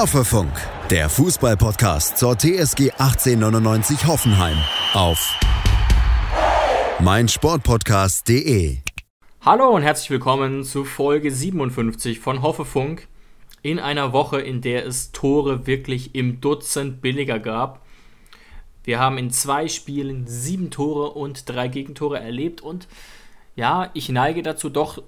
Hoffefunk, der Fußballpodcast zur TSG 1899 Hoffenheim auf meinsportpodcast.de. Hallo und herzlich willkommen zu Folge 57 von Hoffefunk. In einer Woche, in der es Tore wirklich im Dutzend billiger gab. Wir haben in zwei Spielen sieben Tore und drei Gegentore erlebt und ja, ich neige dazu doch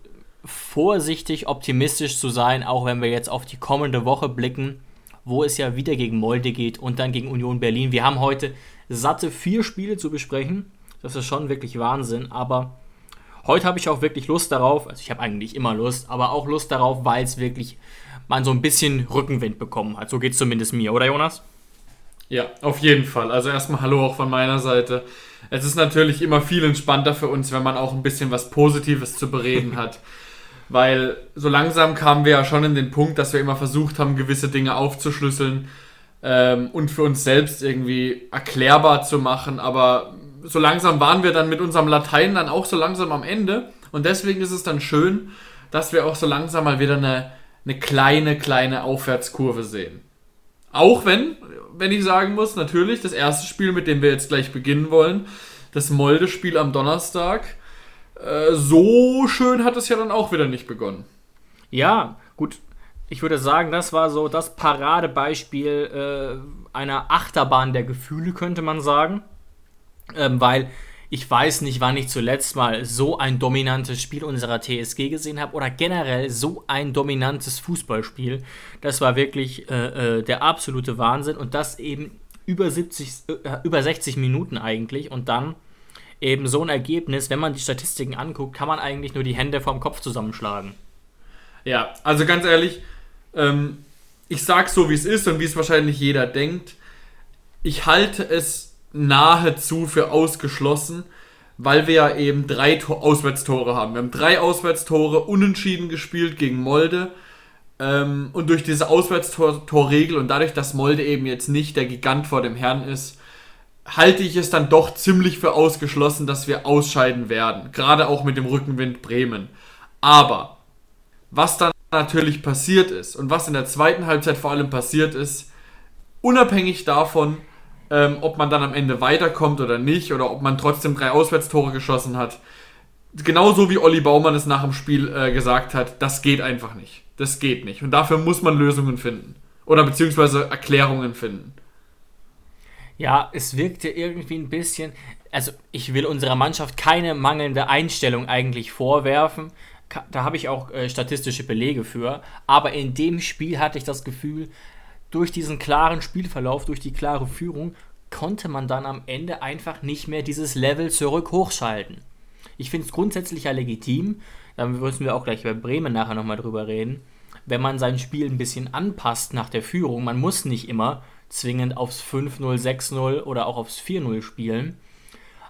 vorsichtig optimistisch zu sein, auch wenn wir jetzt auf die kommende Woche blicken, wo es ja wieder gegen Molde geht und dann gegen Union Berlin. Wir haben heute satte vier Spiele zu besprechen. Das ist schon wirklich Wahnsinn, aber heute habe ich auch wirklich Lust darauf. Also ich habe eigentlich immer Lust, aber auch Lust darauf, weil es wirklich man so ein bisschen Rückenwind bekommen hat. So geht es zumindest mir, oder Jonas? Ja, auf jeden Fall. Also erstmal Hallo auch von meiner Seite. Es ist natürlich immer viel entspannter für uns, wenn man auch ein bisschen was Positives zu bereden hat. weil so langsam kamen wir ja schon in den Punkt, dass wir immer versucht haben, gewisse Dinge aufzuschlüsseln ähm, und für uns selbst irgendwie erklärbar zu machen, aber so langsam waren wir dann mit unserem Latein dann auch so langsam am Ende und deswegen ist es dann schön, dass wir auch so langsam mal wieder eine, eine kleine, kleine Aufwärtskurve sehen. Auch wenn, wenn ich sagen muss, natürlich das erste Spiel, mit dem wir jetzt gleich beginnen wollen, das Molde-Spiel am Donnerstag, äh, so schön hat es ja dann auch wieder nicht begonnen. Ja, gut. Ich würde sagen, das war so das Paradebeispiel äh, einer Achterbahn der Gefühle, könnte man sagen. Ähm, weil ich weiß nicht, wann ich zuletzt mal so ein dominantes Spiel unserer TSG gesehen habe oder generell so ein dominantes Fußballspiel. Das war wirklich äh, äh, der absolute Wahnsinn und das eben über 70, äh, über 60 Minuten eigentlich und dann eben so ein Ergebnis, wenn man die Statistiken anguckt, kann man eigentlich nur die Hände vom Kopf zusammenschlagen. Ja, also ganz ehrlich, ähm, ich sag's so, wie es ist und wie es wahrscheinlich jeder denkt. Ich halte es nahezu für ausgeschlossen, weil wir ja eben drei Tor Auswärtstore haben. Wir haben drei Auswärtstore unentschieden gespielt gegen Molde. Ähm, und durch diese Auswärtstorregel und dadurch, dass Molde eben jetzt nicht der Gigant vor dem Herrn ist, halte ich es dann doch ziemlich für ausgeschlossen, dass wir ausscheiden werden. Gerade auch mit dem Rückenwind Bremen. Aber was dann natürlich passiert ist und was in der zweiten Halbzeit vor allem passiert ist, unabhängig davon, ähm, ob man dann am Ende weiterkommt oder nicht oder ob man trotzdem drei Auswärtstore geschossen hat, genauso wie Olli Baumann es nach dem Spiel äh, gesagt hat, das geht einfach nicht. Das geht nicht. Und dafür muss man Lösungen finden. Oder beziehungsweise Erklärungen finden. Ja, es wirkte irgendwie ein bisschen. Also, ich will unserer Mannschaft keine mangelnde Einstellung eigentlich vorwerfen. Da habe ich auch äh, statistische Belege für. Aber in dem Spiel hatte ich das Gefühl, durch diesen klaren Spielverlauf, durch die klare Führung, konnte man dann am Ende einfach nicht mehr dieses Level zurück hochschalten. Ich finde es grundsätzlich ja legitim, da müssen wir auch gleich bei Bremen nachher nochmal drüber reden, wenn man sein Spiel ein bisschen anpasst nach der Führung. Man muss nicht immer zwingend aufs 5-0, 6-0 oder auch aufs 4-0 spielen.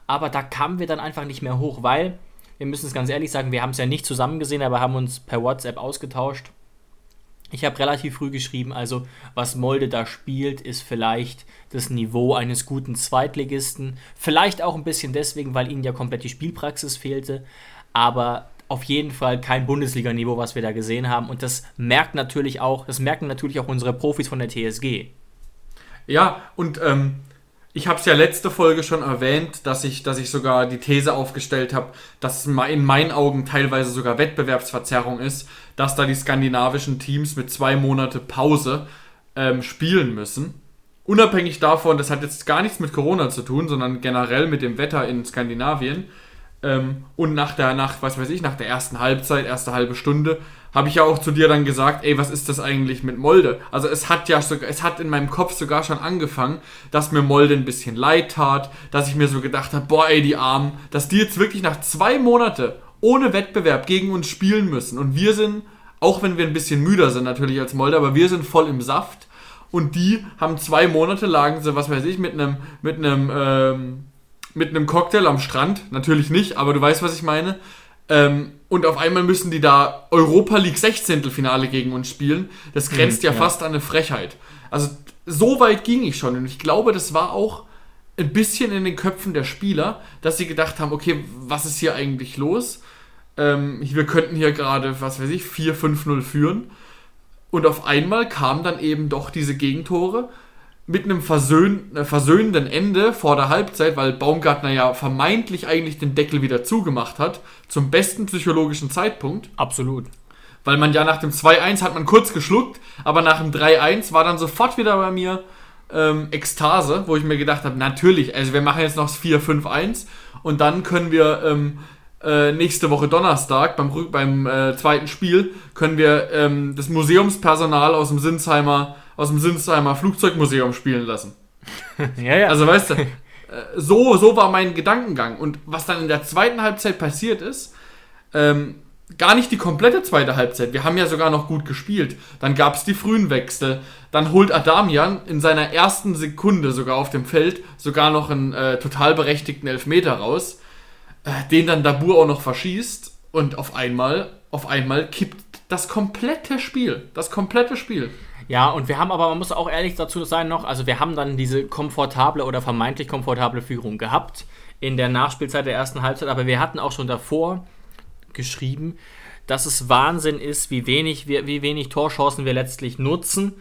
Aber da kamen wir dann einfach nicht mehr hoch, weil, wir müssen es ganz ehrlich sagen, wir haben es ja nicht zusammen gesehen, aber haben uns per WhatsApp ausgetauscht. Ich habe relativ früh geschrieben, also was Molde da spielt, ist vielleicht das Niveau eines guten Zweitligisten. Vielleicht auch ein bisschen deswegen, weil ihnen ja komplett die Spielpraxis fehlte. Aber auf jeden Fall kein Bundesliga-Niveau, was wir da gesehen haben. Und das merkt natürlich auch, das merken natürlich auch unsere Profis von der TSG. Ja, und ähm, ich habe es ja letzte Folge schon erwähnt, dass ich, dass ich sogar die These aufgestellt habe, dass es in meinen Augen teilweise sogar Wettbewerbsverzerrung ist, dass da die skandinavischen Teams mit zwei Monate Pause ähm, spielen müssen. Unabhängig davon, das hat jetzt gar nichts mit Corona zu tun, sondern generell mit dem Wetter in Skandinavien. Ähm, und nach der, nach, was weiß ich, nach der ersten Halbzeit, erste halbe Stunde, habe ich ja auch zu dir dann gesagt, ey, was ist das eigentlich mit Molde? Also es hat ja sogar, es hat in meinem Kopf sogar schon angefangen, dass mir Molde ein bisschen leid tat, dass ich mir so gedacht habe, boah, ey, die Armen, dass die jetzt wirklich nach zwei Monate ohne Wettbewerb gegen uns spielen müssen. Und wir sind, auch wenn wir ein bisschen müder sind natürlich als Molde, aber wir sind voll im Saft. Und die haben zwei Monate lagen sie, was weiß ich, mit einem, mit einem, ähm, mit einem Cocktail am Strand. Natürlich nicht, aber du weißt, was ich meine. Ähm, und auf einmal müssen die da Europa League 16. Finale gegen uns spielen. Das mhm, grenzt mhm, ja, ja, fast an eine Frechheit. Also so weit ging ich schon. Und ich glaube, das war auch ein bisschen in den Köpfen der Spieler, dass sie gedacht haben, okay, was ist hier eigentlich los? Ähm, wir könnten hier gerade, was weiß ich, 4-5-0 führen. Und auf einmal kamen dann eben doch diese Gegentore mit einem versöhn äh, versöhnenden Ende vor der Halbzeit, weil Baumgartner ja vermeintlich eigentlich den Deckel wieder zugemacht hat, zum besten psychologischen Zeitpunkt. Absolut. Weil man ja nach dem 2-1 hat man kurz geschluckt, aber nach dem 3-1 war dann sofort wieder bei mir ähm, Ekstase, wo ich mir gedacht habe, natürlich, also wir machen jetzt noch das 4-5-1 und dann können wir ähm, äh, nächste Woche Donnerstag beim, beim äh, zweiten Spiel können wir ähm, das Museumspersonal aus dem Sinsheimer aus dem Sinsheimer Flugzeugmuseum spielen lassen. ja, ja. Also weißt du, äh, so, so war mein Gedankengang. Und was dann in der zweiten Halbzeit passiert ist, ähm, gar nicht die komplette zweite Halbzeit. Wir haben ja sogar noch gut gespielt. Dann gab es die frühen Wechsel. Dann holt Adamian in seiner ersten Sekunde sogar auf dem Feld sogar noch einen äh, total berechtigten Elfmeter raus, äh, den dann Dabur auch noch verschießt. Und auf einmal, auf einmal kippt das komplette Spiel. Das komplette Spiel. Ja, und wir haben aber, man muss auch ehrlich dazu sein noch, also wir haben dann diese komfortable oder vermeintlich komfortable Führung gehabt in der Nachspielzeit der ersten Halbzeit, aber wir hatten auch schon davor geschrieben, dass es Wahnsinn ist, wie wenig, wir, wie wenig Torchancen wir letztlich nutzen.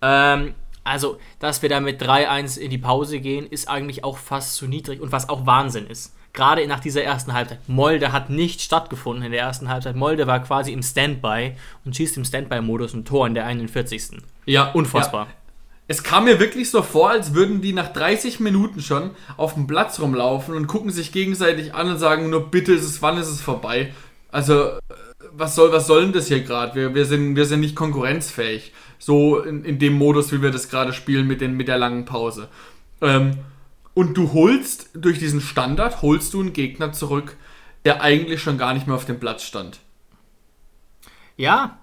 Ähm, also, dass wir da mit 3-1 in die Pause gehen, ist eigentlich auch fast zu niedrig und was auch Wahnsinn ist. Gerade nach dieser ersten Halbzeit. Molde hat nicht stattgefunden in der ersten Halbzeit. Molde war quasi im Standby und schießt im Standby-Modus ein Tor in der 41. Ja, unfassbar. Ja. Es kam mir wirklich so vor, als würden die nach 30 Minuten schon auf dem Platz rumlaufen und gucken sich gegenseitig an und sagen nur, bitte ist es, wann ist es vorbei? Also, was soll, was soll denn das hier gerade? Wir, wir, sind, wir sind nicht konkurrenzfähig. So in, in dem Modus, wie wir das gerade spielen mit, den, mit der langen Pause. Ähm, und du holst durch diesen Standard, holst du einen Gegner zurück, der eigentlich schon gar nicht mehr auf dem Platz stand. Ja.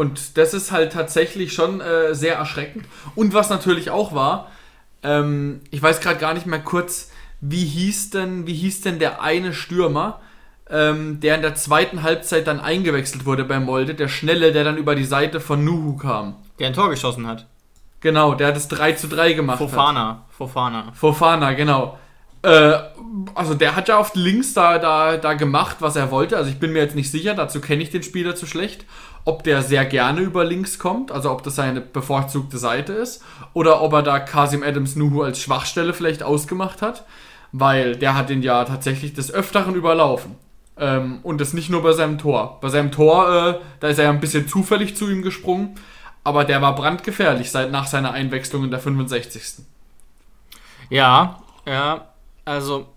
Und das ist halt tatsächlich schon äh, sehr erschreckend. Und was natürlich auch war, ähm, ich weiß gerade gar nicht mehr kurz, wie hieß denn, wie hieß denn der eine Stürmer, ähm, der in der zweiten Halbzeit dann eingewechselt wurde bei Molde, der Schnelle, der dann über die Seite von Nuhu kam. Der ein Tor geschossen hat. Genau, der hat es 3 zu 3 gemacht. Fofana. Hat. Fofana. Fofana, genau. Äh, also der hat ja auf links da, da, da gemacht, was er wollte. Also ich bin mir jetzt nicht sicher, dazu kenne ich den Spieler zu schlecht, ob der sehr gerne über links kommt, also ob das seine bevorzugte Seite ist, oder ob er da Kasim Adams Nuhu als Schwachstelle vielleicht ausgemacht hat, weil der hat ihn ja tatsächlich des Öfteren überlaufen. Ähm, und das nicht nur bei seinem Tor. Bei seinem Tor, äh, da ist er ja ein bisschen zufällig zu ihm gesprungen, aber der war brandgefährlich seit nach seiner Einwechslung in der 65. Ja, ja, also.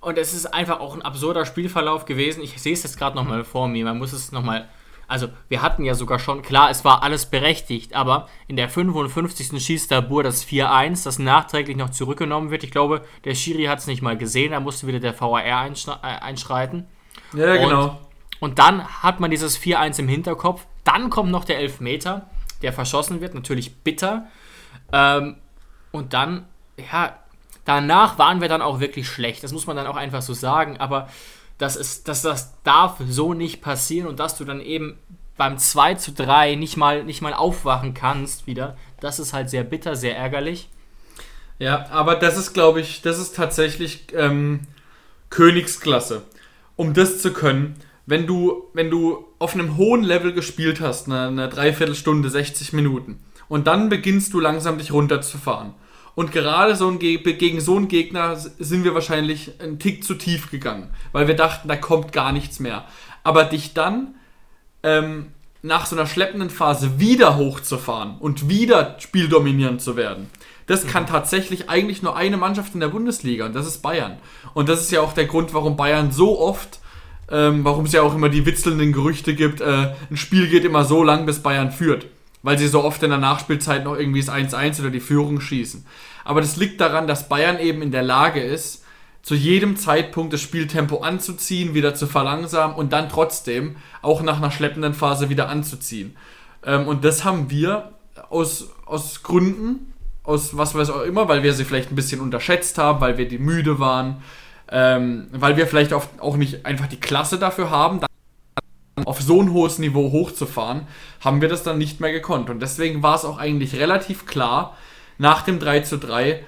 Und es ist einfach auch ein absurder Spielverlauf gewesen. Ich sehe es jetzt gerade nochmal vor mir. Man muss es nochmal. Also, wir hatten ja sogar schon, klar, es war alles berechtigt, aber in der 55. schießt Dabur das 4-1, das nachträglich noch zurückgenommen wird. Ich glaube, der Schiri hat es nicht mal gesehen, da musste wieder der VAR äh, einschreiten. Ja, genau. Und, und dann hat man dieses 4-1 im Hinterkopf. Dann kommt noch der Elfmeter, der verschossen wird, natürlich bitter. Ähm, und dann, ja, danach waren wir dann auch wirklich schlecht. Das muss man dann auch einfach so sagen. Aber das, ist, das, das darf so nicht passieren und dass du dann eben beim 2 zu 3 nicht mal, nicht mal aufwachen kannst wieder, das ist halt sehr bitter, sehr ärgerlich. Ja, aber das ist, glaube ich, das ist tatsächlich ähm, Königsklasse. Um das zu können, wenn du, wenn du auf einem hohen Level gespielt hast, eine, eine Dreiviertelstunde, 60 Minuten, und dann beginnst du langsam dich runterzufahren. Und gerade so ein gegen so einen Gegner sind wir wahrscheinlich einen Tick zu tief gegangen, weil wir dachten, da kommt gar nichts mehr. Aber dich dann ähm, nach so einer schleppenden Phase wieder hochzufahren und wieder spieldominierend zu werden, das kann mhm. tatsächlich eigentlich nur eine Mannschaft in der Bundesliga und das ist Bayern. Und das ist ja auch der Grund, warum Bayern so oft, ähm, warum es ja auch immer die witzelnden Gerüchte gibt, äh, ein Spiel geht immer so lang, bis Bayern führt weil sie so oft in der Nachspielzeit noch irgendwie das 1-1 oder die Führung schießen. Aber das liegt daran, dass Bayern eben in der Lage ist, zu jedem Zeitpunkt das Spieltempo anzuziehen, wieder zu verlangsamen und dann trotzdem auch nach einer schleppenden Phase wieder anzuziehen. Ähm, und das haben wir aus, aus Gründen, aus was weiß auch immer, weil wir sie vielleicht ein bisschen unterschätzt haben, weil wir die müde waren, ähm, weil wir vielleicht auch nicht einfach die Klasse dafür haben, auf so ein hohes Niveau hochzufahren, haben wir das dann nicht mehr gekonnt. Und deswegen war es auch eigentlich relativ klar, nach dem 3 zu 3,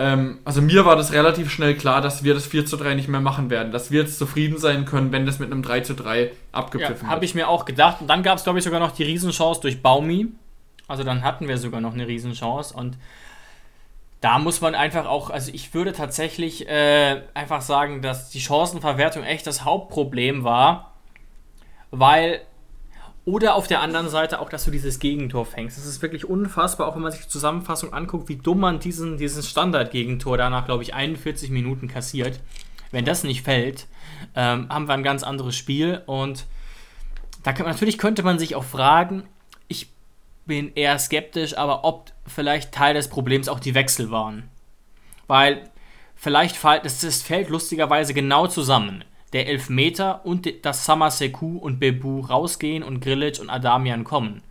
Ähm, also mir war das relativ schnell klar, dass wir das 4 zu 3 nicht mehr machen werden. Dass wir jetzt zufrieden sein können, wenn das mit einem 3 zu 3 abgepfiffen ja, Habe ich mir auch gedacht. Und dann gab es, glaube ich, sogar noch die Riesenchance durch Baumi. Also dann hatten wir sogar noch eine Riesenchance. Und da muss man einfach auch, also ich würde tatsächlich äh, einfach sagen, dass die Chancenverwertung echt das Hauptproblem war, weil oder auf der anderen Seite auch, dass du dieses Gegentor fängst. Das ist wirklich unfassbar, auch wenn man sich die Zusammenfassung anguckt, wie dumm man diesen, diesen Standard-Gegentor danach, glaube ich, 41 Minuten kassiert. Wenn das nicht fällt, ähm, haben wir ein ganz anderes Spiel. Und da kann, natürlich könnte man sich auch fragen, ich bin eher skeptisch, aber ob vielleicht Teil des Problems auch die Wechsel waren. Weil vielleicht fällt, das, das fällt lustigerweise genau zusammen der Elfmeter und das Samaseku und Bebu rausgehen und Grilic und Adamian kommen.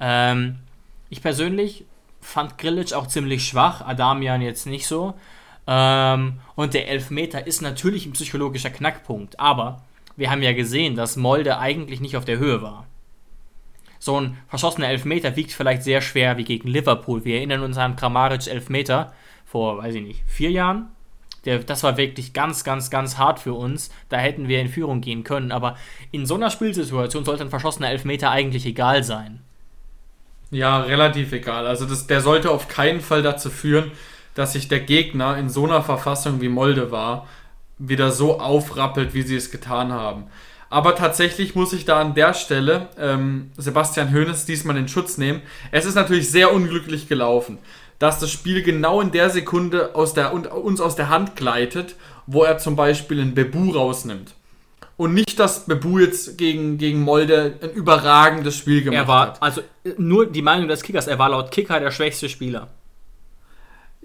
Ähm, ich persönlich fand Grilic auch ziemlich schwach, Adamian jetzt nicht so. Ähm, und der Elfmeter ist natürlich ein psychologischer Knackpunkt, aber wir haben ja gesehen, dass Molde eigentlich nicht auf der Höhe war. So ein verschossener Elfmeter wiegt vielleicht sehr schwer wie gegen Liverpool. Wir erinnern uns an Kramaric Elfmeter vor, weiß ich nicht, vier Jahren, der, das war wirklich ganz, ganz, ganz hart für uns. Da hätten wir in Führung gehen können. Aber in so einer Spielsituation sollte ein verschossener Elfmeter eigentlich egal sein. Ja, relativ egal. Also das, der sollte auf keinen Fall dazu führen, dass sich der Gegner in so einer Verfassung wie Molde war, wieder so aufrappelt, wie sie es getan haben. Aber tatsächlich muss ich da an der Stelle ähm, Sebastian Hoeneß diesmal in Schutz nehmen. Es ist natürlich sehr unglücklich gelaufen dass das Spiel genau in der Sekunde aus der, uns aus der Hand gleitet, wo er zum Beispiel einen Bebu rausnimmt. Und nicht, dass Bebu jetzt gegen, gegen Molde ein überragendes Spiel gemacht er war, hat. Also nur die Meinung des Kickers, er war laut Kicker der schwächste Spieler.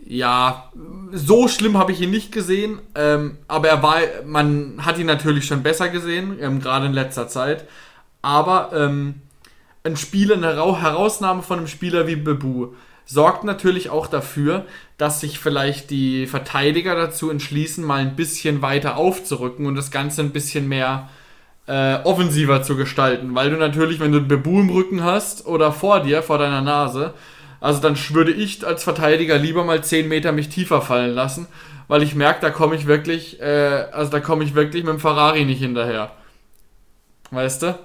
Ja, so schlimm habe ich ihn nicht gesehen, ähm, aber er war, man hat ihn natürlich schon besser gesehen, ähm, gerade in letzter Zeit. Aber ähm, ein Spieler, eine Herausnahme von einem Spieler wie Bebu, sorgt natürlich auch dafür, dass sich vielleicht die Verteidiger dazu entschließen, mal ein bisschen weiter aufzurücken und das Ganze ein bisschen mehr äh, offensiver zu gestalten. Weil du natürlich, wenn du einen Bebu im Rücken hast oder vor dir, vor deiner Nase, also dann würde ich als Verteidiger lieber mal 10 Meter mich tiefer fallen lassen, weil ich merke, da komme ich wirklich, äh, also da komme ich wirklich mit dem Ferrari nicht hinterher. Weißt du?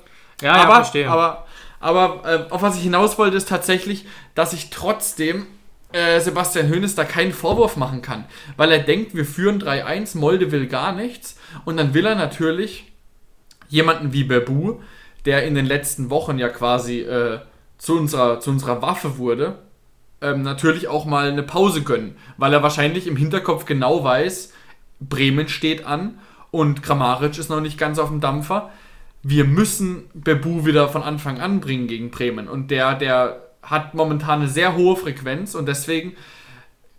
Ja, aber, ja, verstehe. Aber aber äh, auf was ich hinaus wollte, ist tatsächlich, dass ich trotzdem äh, Sebastian Hoeneß da keinen Vorwurf machen kann. Weil er denkt, wir führen 3-1, Molde will gar nichts. Und dann will er natürlich jemanden wie Bebu, der in den letzten Wochen ja quasi äh, zu, unserer, zu unserer Waffe wurde, ähm, natürlich auch mal eine Pause gönnen. Weil er wahrscheinlich im Hinterkopf genau weiß, Bremen steht an und Kramaric ist noch nicht ganz auf dem Dampfer wir müssen Bebu wieder von Anfang an bringen gegen Bremen. Und der, der hat momentan eine sehr hohe Frequenz und deswegen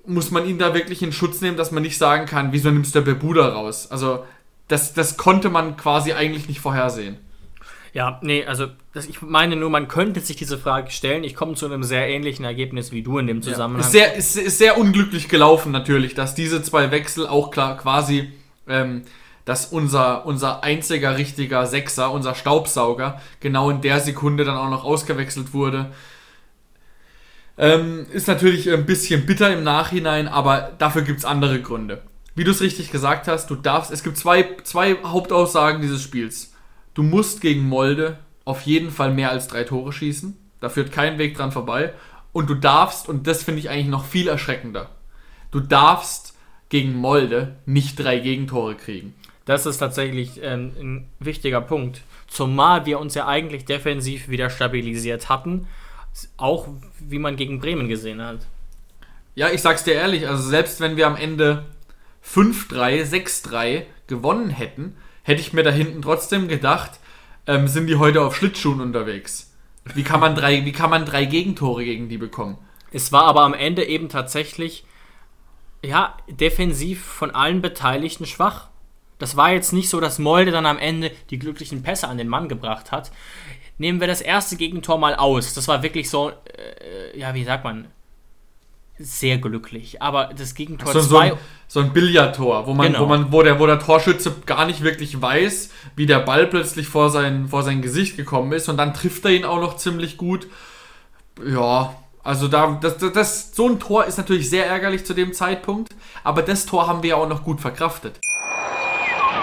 muss man ihn da wirklich in Schutz nehmen, dass man nicht sagen kann, wieso nimmst du Bebu da raus? Also das, das konnte man quasi eigentlich nicht vorhersehen. Ja, nee, also das, ich meine nur, man könnte sich diese Frage stellen. Ich komme zu einem sehr ähnlichen Ergebnis wie du in dem Zusammenhang. Ja. Ist, sehr, ist, ist sehr unglücklich gelaufen natürlich, dass diese zwei Wechsel auch klar quasi ähm, dass unser, unser einziger richtiger Sechser, unser Staubsauger, genau in der Sekunde dann auch noch ausgewechselt wurde. Ähm, ist natürlich ein bisschen bitter im Nachhinein, aber dafür gibt es andere Gründe. Wie du es richtig gesagt hast, du darfst, es gibt zwei, zwei Hauptaussagen dieses Spiels. Du musst gegen Molde auf jeden Fall mehr als drei Tore schießen. Da führt kein Weg dran vorbei. Und du darfst, und das finde ich eigentlich noch viel erschreckender, du darfst gegen Molde nicht drei Gegentore kriegen. Das ist tatsächlich ähm, ein wichtiger Punkt. Zumal wir uns ja eigentlich defensiv wieder stabilisiert hatten. Auch wie man gegen Bremen gesehen hat. Ja, ich sag's dir ehrlich, also selbst wenn wir am Ende 5-3, 6-3 gewonnen hätten, hätte ich mir da hinten trotzdem gedacht, ähm, sind die heute auf Schlittschuhen unterwegs. Wie kann, man drei, wie kann man drei Gegentore gegen die bekommen? Es war aber am Ende eben tatsächlich, ja, defensiv von allen Beteiligten schwach. Das war jetzt nicht so, dass Molde dann am Ende die glücklichen Pässe an den Mann gebracht hat. Nehmen wir das erste Gegentor mal aus. Das war wirklich so, äh, ja, wie sagt man, sehr glücklich. Aber das Gegentor 2. So, so, ein, so ein Billardtor, wo man, genau. wo man, wo der, wo der Torschütze gar nicht wirklich weiß, wie der Ball plötzlich vor sein, vor sein Gesicht gekommen ist und dann trifft er ihn auch noch ziemlich gut. Ja, Also da, das, das, das, so ein Tor ist natürlich sehr ärgerlich zu dem Zeitpunkt, aber das Tor haben wir ja auch noch gut verkraftet.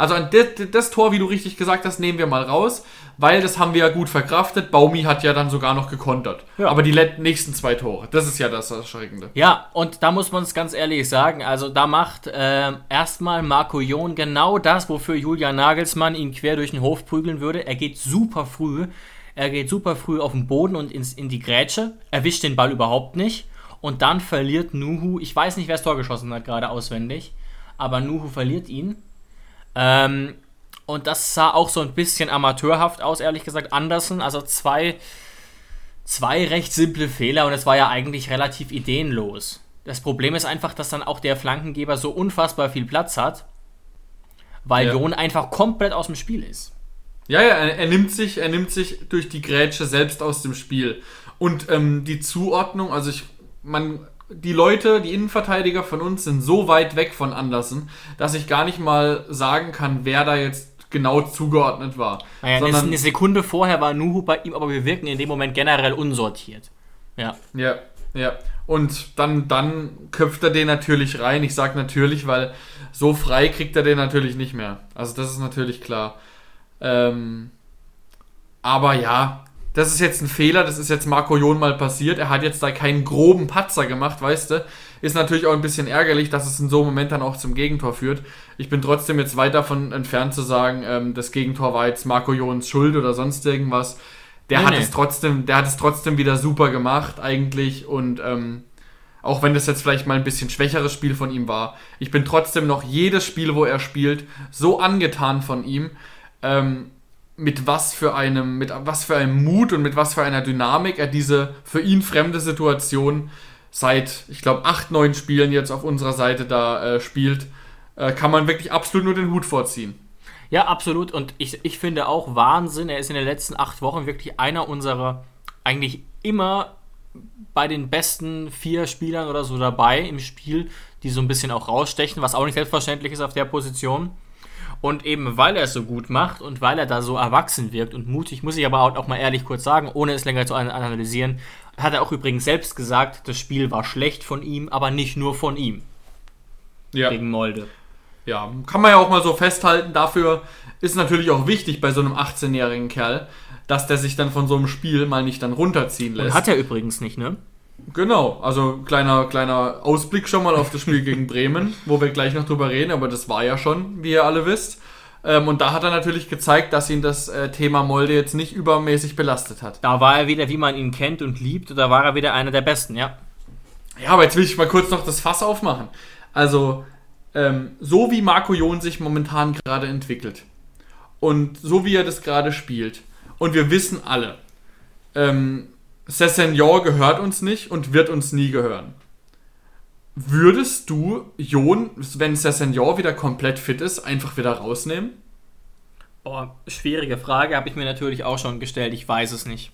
Also das, das, Tor, wie du richtig gesagt hast, nehmen wir mal raus, weil das haben wir ja gut verkraftet. Baumi hat ja dann sogar noch gekontert. Ja. Aber die nächsten zwei Tore, das ist ja das Erschreckende. Ja, und da muss man es ganz ehrlich sagen, also da macht äh, erstmal Marco Jon genau das, wofür Julian Nagelsmann ihn quer durch den Hof prügeln würde. Er geht super früh, er geht super früh auf den Boden und ins, in die Grätsche, erwischt den Ball überhaupt nicht. Und dann verliert Nuhu, ich weiß nicht, wer das Tor geschossen hat, gerade auswendig, aber Nuhu verliert ihn ähm, und das sah auch so ein bisschen amateurhaft aus, ehrlich gesagt. Andersen, also zwei, zwei recht simple Fehler und es war ja eigentlich relativ ideenlos. Das Problem ist einfach, dass dann auch der Flankengeber so unfassbar viel Platz hat, weil ja. Jon einfach komplett aus dem Spiel ist. Ja, ja, er, er, nimmt sich, er nimmt sich durch die Grätsche selbst aus dem Spiel. Und ähm, die Zuordnung, also ich, man die Leute, die Innenverteidiger von uns sind so weit weg von Andersen, dass ich gar nicht mal sagen kann, wer da jetzt genau zugeordnet war. Naja, Sondern, eine Sekunde vorher war Nuhu bei ihm, aber wir wirken in dem Moment generell unsortiert. Ja. Ja, ja. Und dann, dann köpft er den natürlich rein. Ich sage natürlich, weil so frei kriegt er den natürlich nicht mehr. Also das ist natürlich klar. Ähm, aber ja, das ist jetzt ein Fehler, das ist jetzt Marco Jon mal passiert. Er hat jetzt da keinen groben Patzer gemacht, weißt du. Ist natürlich auch ein bisschen ärgerlich, dass es in so einem Moment dann auch zum Gegentor führt. Ich bin trotzdem jetzt weit davon entfernt zu sagen, ähm, das Gegentor war jetzt Marco Jons Schuld oder sonst irgendwas. Der nee, hat nee. es trotzdem, der hat es trotzdem wieder super gemacht eigentlich und ähm, auch wenn das jetzt vielleicht mal ein bisschen schwächeres Spiel von ihm war, ich bin trotzdem noch jedes Spiel, wo er spielt, so angetan von ihm. Ähm, mit was für einem, mit was für einem Mut und mit was für einer Dynamik er diese für ihn fremde Situation seit, ich glaube, acht, neun Spielen jetzt auf unserer Seite da äh, spielt, äh, kann man wirklich absolut nur den Hut vorziehen. Ja, absolut. Und ich, ich finde auch Wahnsinn, er ist in den letzten acht Wochen wirklich einer unserer eigentlich immer bei den besten vier Spielern oder so dabei im Spiel, die so ein bisschen auch rausstechen, was auch nicht selbstverständlich ist auf der Position. Und eben weil er es so gut macht und weil er da so erwachsen wirkt und mutig, muss ich aber auch mal ehrlich kurz sagen, ohne es länger zu analysieren, hat er auch übrigens selbst gesagt, das Spiel war schlecht von ihm, aber nicht nur von ihm. Ja. Gegen Molde. Ja, kann man ja auch mal so festhalten. Dafür ist natürlich auch wichtig bei so einem 18-jährigen Kerl, dass der sich dann von so einem Spiel mal nicht dann runterziehen lässt. Und hat er übrigens nicht, ne? Genau, also kleiner, kleiner Ausblick schon mal auf das Spiel gegen Bremen, wo wir gleich noch drüber reden, aber das war ja schon, wie ihr alle wisst. Ähm, und da hat er natürlich gezeigt, dass ihn das äh, Thema Molde jetzt nicht übermäßig belastet hat. Da war er wieder, wie man ihn kennt und liebt, da war er wieder einer der Besten, ja. Ja, aber jetzt will ich mal kurz noch das Fass aufmachen. Also, ähm, so wie Marco Jon sich momentan gerade entwickelt und so wie er das gerade spielt, und wir wissen alle, ähm, Sessegnon gehört uns nicht und wird uns nie gehören. Würdest du Jon, wenn Sessegnon wieder komplett fit ist, einfach wieder rausnehmen? Boah, schwierige Frage, habe ich mir natürlich auch schon gestellt. Ich weiß es nicht.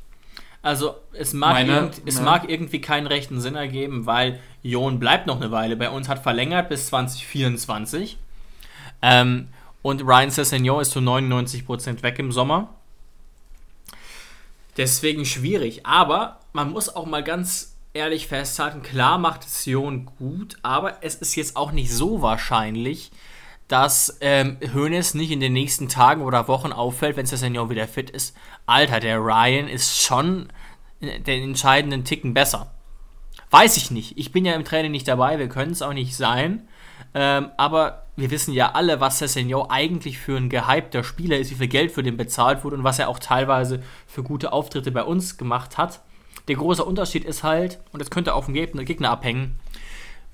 Also, es mag, Meine, irgend, es ja. mag irgendwie keinen rechten Sinn ergeben, weil Jon bleibt noch eine Weile bei uns, hat verlängert bis 2024. Ähm, und Ryan Sessegnon ist zu 99% weg im Sommer. Deswegen schwierig. Aber man muss auch mal ganz ehrlich festhalten, klar macht es Sion gut, aber es ist jetzt auch nicht so wahrscheinlich, dass ähm, Hoeneß nicht in den nächsten Tagen oder Wochen auffällt, wenn Senior wieder fit ist. Alter, der Ryan ist schon den entscheidenden Ticken besser. Weiß ich nicht. Ich bin ja im Training nicht dabei, wir können es auch nicht sein. Ähm, aber wir wissen ja alle, was Sessegnon eigentlich für ein gehypter Spieler ist, wie viel Geld für den bezahlt wurde und was er auch teilweise für gute Auftritte bei uns gemacht hat. Der große Unterschied ist halt, und das könnte auf den Gegner abhängen,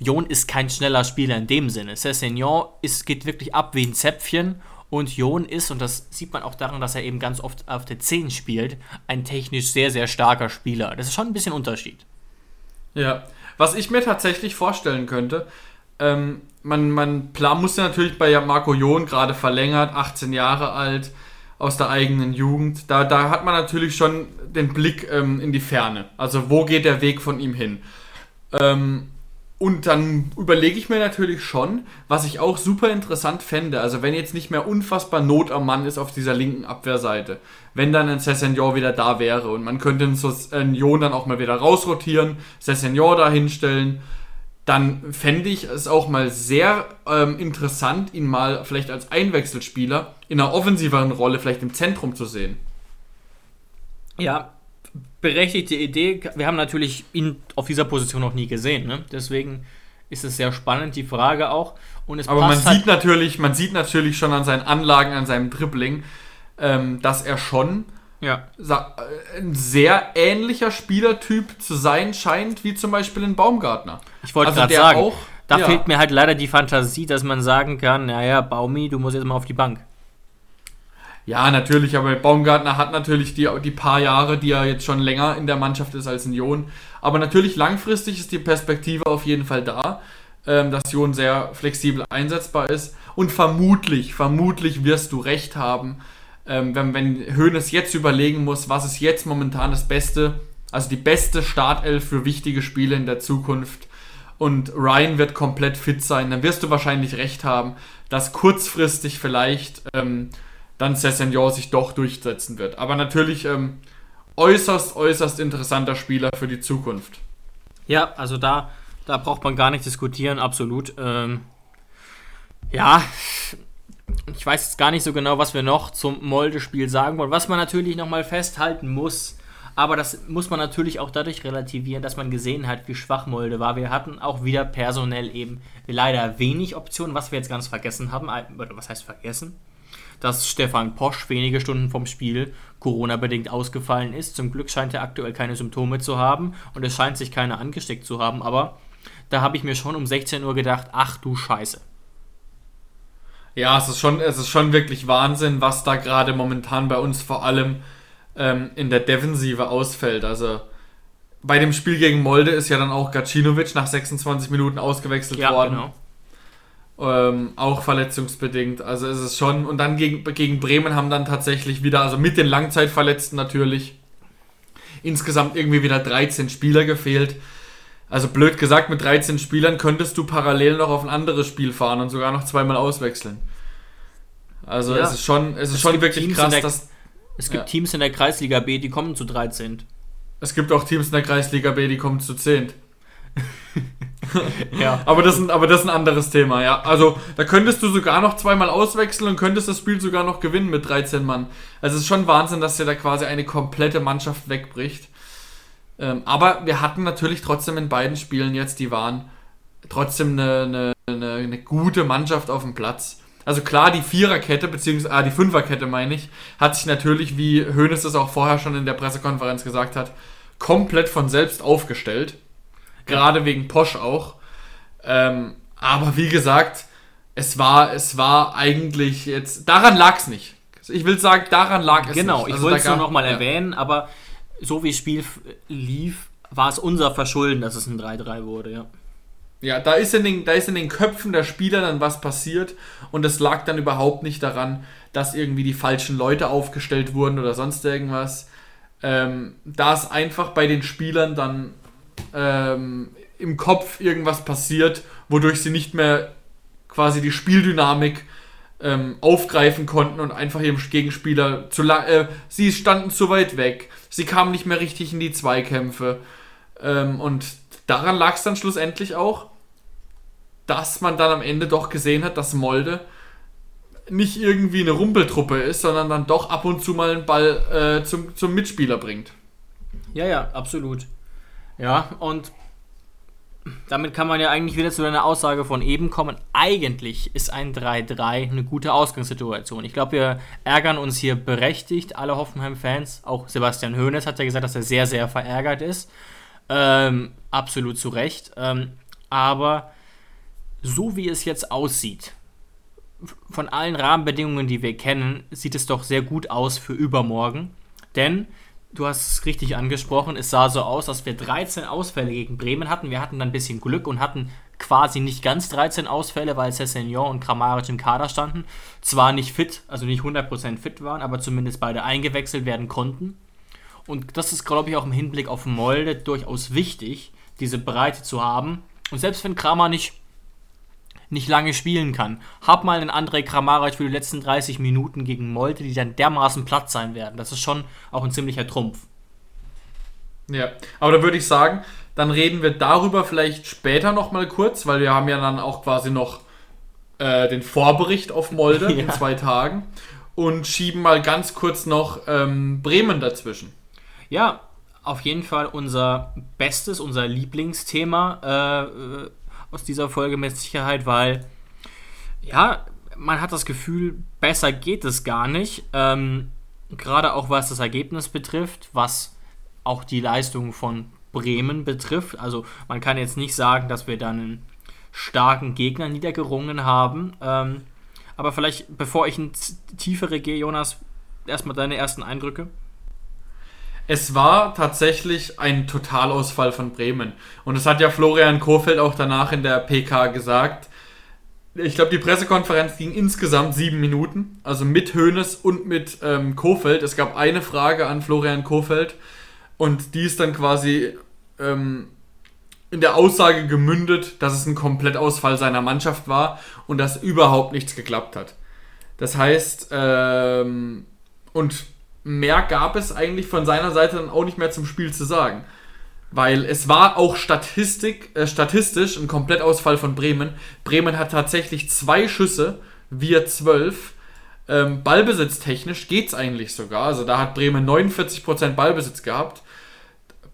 Jon ist kein schneller Spieler in dem Sinne. Sessegnon ist, geht wirklich ab wie ein Zäpfchen und Jon ist, und das sieht man auch daran, dass er eben ganz oft auf der 10 spielt, ein technisch sehr, sehr starker Spieler. Das ist schon ein bisschen Unterschied. Ja, was ich mir tatsächlich vorstellen könnte, ähm, man, man plan, musste natürlich bei Marco Jon gerade verlängert, 18 Jahre alt, aus der eigenen Jugend. Da, da hat man natürlich schon den Blick ähm, in die Ferne. Also wo geht der Weg von ihm hin? Ähm, und dann überlege ich mir natürlich schon, was ich auch super interessant fände. Also wenn jetzt nicht mehr unfassbar Not am Mann ist auf dieser linken Abwehrseite. Wenn dann ein Cessignon wieder da wäre und man könnte einen Sessignon dann auch mal wieder rausrotieren, Cessignon da hinstellen, dann fände ich es auch mal sehr ähm, interessant, ihn mal vielleicht als Einwechselspieler in einer offensiveren Rolle vielleicht im Zentrum zu sehen. Ja, berechtigte Idee. Wir haben natürlich ihn auf dieser Position noch nie gesehen. Ne? Deswegen ist es sehr spannend, die Frage auch. Und es Aber man halt sieht natürlich, man sieht natürlich schon an seinen Anlagen, an seinem Dribbling, ähm, dass er schon ja. Äh, ein sehr ähnlicher Spielertyp zu sein scheint, wie zum Beispiel ein Baumgartner. Ich wollte also gerade sagen, auch, da ja. fehlt mir halt leider die Fantasie, dass man sagen kann, naja, Baumi, du musst jetzt mal auf die Bank. Ja, natürlich, aber Baumgartner hat natürlich die, die paar Jahre, die er jetzt schon länger in der Mannschaft ist als ein Jon. Aber natürlich langfristig ist die Perspektive auf jeden Fall da, ähm, dass Jon sehr flexibel einsetzbar ist. Und vermutlich, vermutlich wirst du recht haben, ähm, wenn, wenn Hoeneß jetzt überlegen muss, was ist jetzt momentan das Beste, also die beste Startelf für wichtige Spiele in der Zukunft. Und Ryan wird komplett fit sein, dann wirst du wahrscheinlich recht haben, dass kurzfristig vielleicht ähm, dann Cessignon sich doch durchsetzen wird. Aber natürlich ähm, äußerst, äußerst interessanter Spieler für die Zukunft. Ja, also da, da braucht man gar nicht diskutieren, absolut. Ähm, ja, ich weiß jetzt gar nicht so genau, was wir noch zum Molde-Spiel sagen wollen. Was man natürlich nochmal festhalten muss, aber das muss man natürlich auch dadurch relativieren, dass man gesehen hat, wie schwach Molde war. Wir hatten auch wieder personell eben leider wenig Optionen, was wir jetzt ganz vergessen haben. Oder was heißt vergessen? dass Stefan Posch wenige Stunden vom Spiel Corona-bedingt ausgefallen ist. Zum Glück scheint er aktuell keine Symptome zu haben und es scheint sich keiner angesteckt zu haben, aber da habe ich mir schon um 16 Uhr gedacht, ach du Scheiße. Ja, es ist schon, es ist schon wirklich Wahnsinn, was da gerade momentan bei uns vor allem ähm, in der Defensive ausfällt. Also bei dem Spiel gegen Molde ist ja dann auch Gacinovic nach 26 Minuten ausgewechselt ja, worden. Genau. Ähm, auch verletzungsbedingt. Also ist es schon. Und dann gegen, gegen Bremen haben dann tatsächlich wieder, also mit den Langzeitverletzten natürlich, insgesamt irgendwie wieder 13 Spieler gefehlt. Also blöd gesagt, mit 13 Spielern könntest du parallel noch auf ein anderes Spiel fahren und sogar noch zweimal auswechseln. Also ja. es ist schon, es ist es schon wirklich Teams krass, der, dass. Es gibt ja. Teams in der Kreisliga B, die kommen zu 13. Es gibt auch Teams in der Kreisliga B, die kommen zu 10. ja. aber, das ist, aber das ist ein anderes Thema, ja. Also, da könntest du sogar noch zweimal auswechseln und könntest das Spiel sogar noch gewinnen mit 13 Mann. Also, es ist schon Wahnsinn, dass dir da quasi eine komplette Mannschaft wegbricht. Ähm, aber wir hatten natürlich trotzdem in beiden Spielen jetzt, die waren trotzdem eine, eine, eine gute Mannschaft auf dem Platz. Also klar, die Viererkette, beziehungsweise ah, die Fünferkette meine ich, hat sich natürlich, wie Hoeneß es auch vorher schon in der Pressekonferenz gesagt hat, komplett von selbst aufgestellt. Gerade wegen Posch auch. Ähm, aber wie gesagt, es war, es war eigentlich jetzt. Daran lag es nicht. Ich will sagen, daran lag es genau, nicht. Genau, also ich wollte es nur nochmal ja. erwähnen, aber so wie das Spiel lief, war es unser Verschulden, dass es ein 3-3 wurde, ja. Ja, da ist, in den, da ist in den Köpfen der Spieler dann was passiert und es lag dann überhaupt nicht daran, dass irgendwie die falschen Leute aufgestellt wurden oder sonst irgendwas. Ähm, da ist einfach bei den Spielern dann ähm, im Kopf irgendwas passiert, wodurch sie nicht mehr quasi die Spieldynamik ähm, aufgreifen konnten und einfach ihrem Gegenspieler zu lang. Äh, sie standen zu weit weg, sie kamen nicht mehr richtig in die Zweikämpfe. Ähm, und daran lag es dann schlussendlich auch, dass man dann am Ende doch gesehen hat, dass Molde nicht irgendwie eine Rumpeltruppe ist, sondern dann doch ab und zu mal einen Ball äh, zum, zum Mitspieler bringt. Ja, ja, absolut. Ja, und damit kann man ja eigentlich wieder zu deiner Aussage von eben kommen. Eigentlich ist ein 3-3 eine gute Ausgangssituation. Ich glaube, wir ärgern uns hier berechtigt, alle Hoffenheim-Fans. Auch Sebastian Hoeneß hat ja gesagt, dass er sehr, sehr verärgert ist. Ähm, absolut zu Recht. Ähm, aber so wie es jetzt aussieht, von allen Rahmenbedingungen, die wir kennen, sieht es doch sehr gut aus für übermorgen. Denn du hast es richtig angesprochen, es sah so aus, dass wir 13 Ausfälle gegen Bremen hatten. Wir hatten dann ein bisschen Glück und hatten quasi nicht ganz 13 Ausfälle, weil Cessignon und Kramaric im Kader standen. Zwar nicht fit, also nicht 100% fit waren, aber zumindest beide eingewechselt werden konnten. Und das ist, glaube ich, auch im Hinblick auf Molde durchaus wichtig, diese Breite zu haben. Und selbst wenn Kramer nicht, nicht lange spielen kann, hab mal einen André Kramaric für die letzten 30 Minuten gegen Molde, die dann dermaßen platt sein werden. Das ist schon auch ein ziemlicher Trumpf. Ja, aber da würde ich sagen, dann reden wir darüber vielleicht später nochmal kurz, weil wir haben ja dann auch quasi noch äh, den Vorbericht auf Molde ja. in zwei Tagen und schieben mal ganz kurz noch ähm, Bremen dazwischen. Ja, auf jeden Fall unser bestes, unser Lieblingsthema äh, aus dieser Folge mit Sicherheit, weil ja, man hat das Gefühl, besser geht es gar nicht. Ähm, Gerade auch was das Ergebnis betrifft, was auch die Leistung von Bremen betrifft. Also man kann jetzt nicht sagen, dass wir dann einen starken Gegner niedergerungen haben. Ähm, aber vielleicht, bevor ich ins Tiefere gehe, Jonas, erstmal deine ersten Eindrücke. Es war tatsächlich ein Totalausfall von Bremen. Und das hat ja Florian Kohfeldt auch danach in der PK gesagt. Ich glaube, die Pressekonferenz ging insgesamt sieben Minuten, also mit Hoeneß und mit ähm, Kofeld. Es gab eine Frage an Florian Kofeld und die ist dann quasi ähm, in der Aussage gemündet, dass es ein Komplettausfall seiner Mannschaft war und dass überhaupt nichts geklappt hat. Das heißt, ähm, und mehr gab es eigentlich von seiner Seite dann auch nicht mehr zum Spiel zu sagen. Weil es war auch Statistik, äh, statistisch ein Komplettausfall von Bremen. Bremen hat tatsächlich zwei Schüsse, wir zwölf. Ähm, Ballbesitztechnisch geht es eigentlich sogar. Also da hat Bremen 49% Ballbesitz gehabt.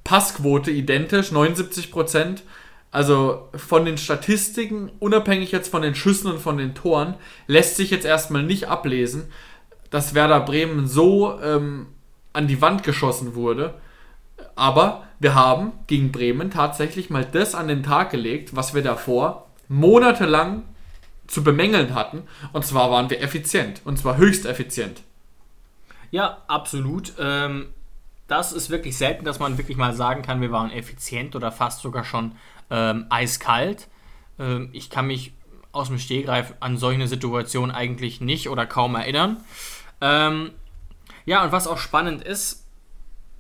Passquote identisch, 79 Prozent. Also von den Statistiken, unabhängig jetzt von den Schüssen und von den Toren, lässt sich jetzt erstmal nicht ablesen, dass Werder Bremen so ähm, an die Wand geschossen wurde. Aber wir haben gegen Bremen tatsächlich mal das an den Tag gelegt, was wir davor monatelang zu bemängeln hatten. Und zwar waren wir effizient. Und zwar höchst effizient. Ja, absolut. Ähm, das ist wirklich selten, dass man wirklich mal sagen kann, wir waren effizient oder fast sogar schon ähm, eiskalt. Ähm, ich kann mich aus dem Stehgreif an solche Situationen eigentlich nicht oder kaum erinnern. Ähm, ja, und was auch spannend ist,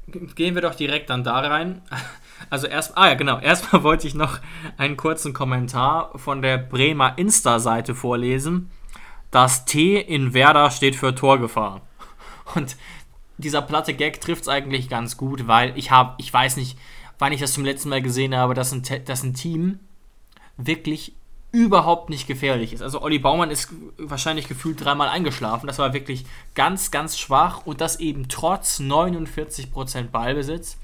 gehen wir doch direkt dann da rein. Also erst, ah ja genau, erstmal wollte ich noch einen kurzen Kommentar von der Bremer Insta-Seite vorlesen. Das T in Werder steht für Torgefahr. Und dieser platte Gag trifft es eigentlich ganz gut, weil ich habe, ich weiß nicht, wann ich das zum letzten Mal gesehen habe, dass ein, dass ein Team wirklich überhaupt nicht gefährlich ist. Also Olli Baumann ist wahrscheinlich gefühlt dreimal eingeschlafen. Das war wirklich ganz, ganz schwach und das eben trotz 49% Ballbesitz.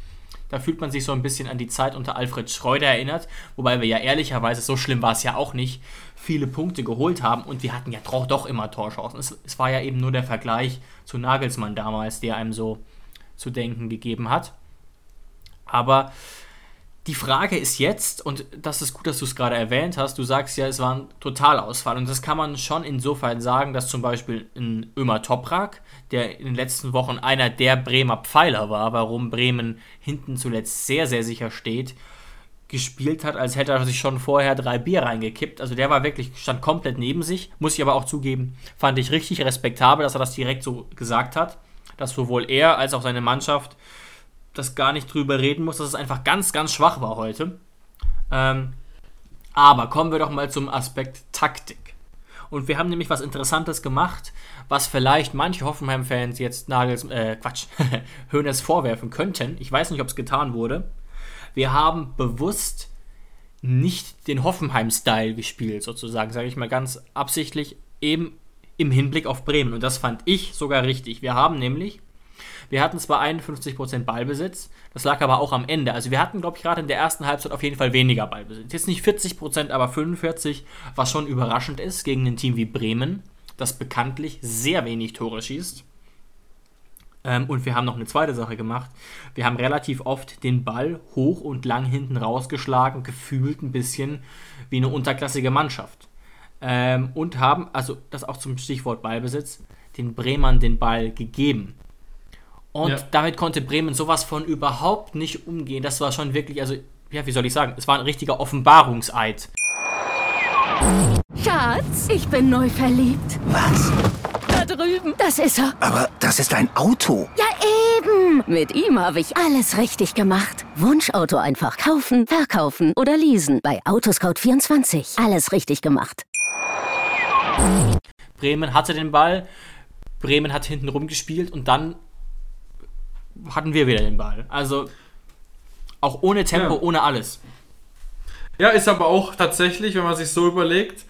Da fühlt man sich so ein bisschen an die Zeit unter Alfred Schreuder erinnert, wobei wir ja ehrlicherweise, so schlimm war es ja auch nicht, viele Punkte geholt haben und wir hatten ja doch, doch immer Torchancen. Es, es war ja eben nur der Vergleich zu Nagelsmann damals, der einem so zu denken gegeben hat. Aber die Frage ist jetzt, und das ist gut, dass du es gerade erwähnt hast, du sagst ja, es war ein Totalausfall. Und das kann man schon insofern sagen, dass zum Beispiel ein Ömer Toprak, der in den letzten Wochen einer der Bremer Pfeiler war, warum Bremen hinten zuletzt sehr, sehr sicher steht, gespielt hat, als hätte er sich schon vorher drei Bier reingekippt. Also der war wirklich, stand komplett neben sich. Muss ich aber auch zugeben, fand ich richtig respektabel, dass er das direkt so gesagt hat. Dass sowohl er als auch seine Mannschaft das gar nicht drüber reden muss, dass es einfach ganz, ganz schwach war heute. Ähm, aber kommen wir doch mal zum Aspekt Taktik. Und wir haben nämlich was Interessantes gemacht, was vielleicht manche Hoffenheim-Fans jetzt Nagels, äh, Quatsch, Hönes vorwerfen könnten. Ich weiß nicht, ob es getan wurde. Wir haben bewusst nicht den Hoffenheim-Style gespielt, sozusagen, sage ich mal ganz absichtlich, eben im Hinblick auf Bremen. Und das fand ich sogar richtig. Wir haben nämlich, wir hatten zwar 51% Ballbesitz, das lag aber auch am Ende. Also wir hatten, glaube ich, gerade in der ersten Halbzeit auf jeden Fall weniger Ballbesitz. Jetzt nicht 40%, aber 45%, was schon überraschend ist gegen ein Team wie Bremen, das bekanntlich sehr wenig Tore schießt. Ähm, und wir haben noch eine zweite Sache gemacht. Wir haben relativ oft den Ball hoch und lang hinten rausgeschlagen, gefühlt ein bisschen wie eine unterklassige Mannschaft. Ähm, und haben, also das auch zum Stichwort Ballbesitz, den Bremern den Ball gegeben. Und ja. damit konnte Bremen sowas von überhaupt nicht umgehen. Das war schon wirklich, also, ja, wie soll ich sagen, es war ein richtiger Offenbarungseid. Schatz, ich bin neu verliebt. Was? Da drüben. Das ist er. Aber das ist ein Auto. Ja, eben. Mit ihm habe ich alles richtig gemacht. Wunschauto einfach kaufen, verkaufen oder leasen. Bei Autoscout24. Alles richtig gemacht. Bremen hatte den Ball, Bremen hat hinten rumgespielt und dann hatten wir wieder den Ball. Also auch ohne Tempo, Ja. ohne alles. Ja, ist aber auch tatsächlich, wenn man sich so überlegt,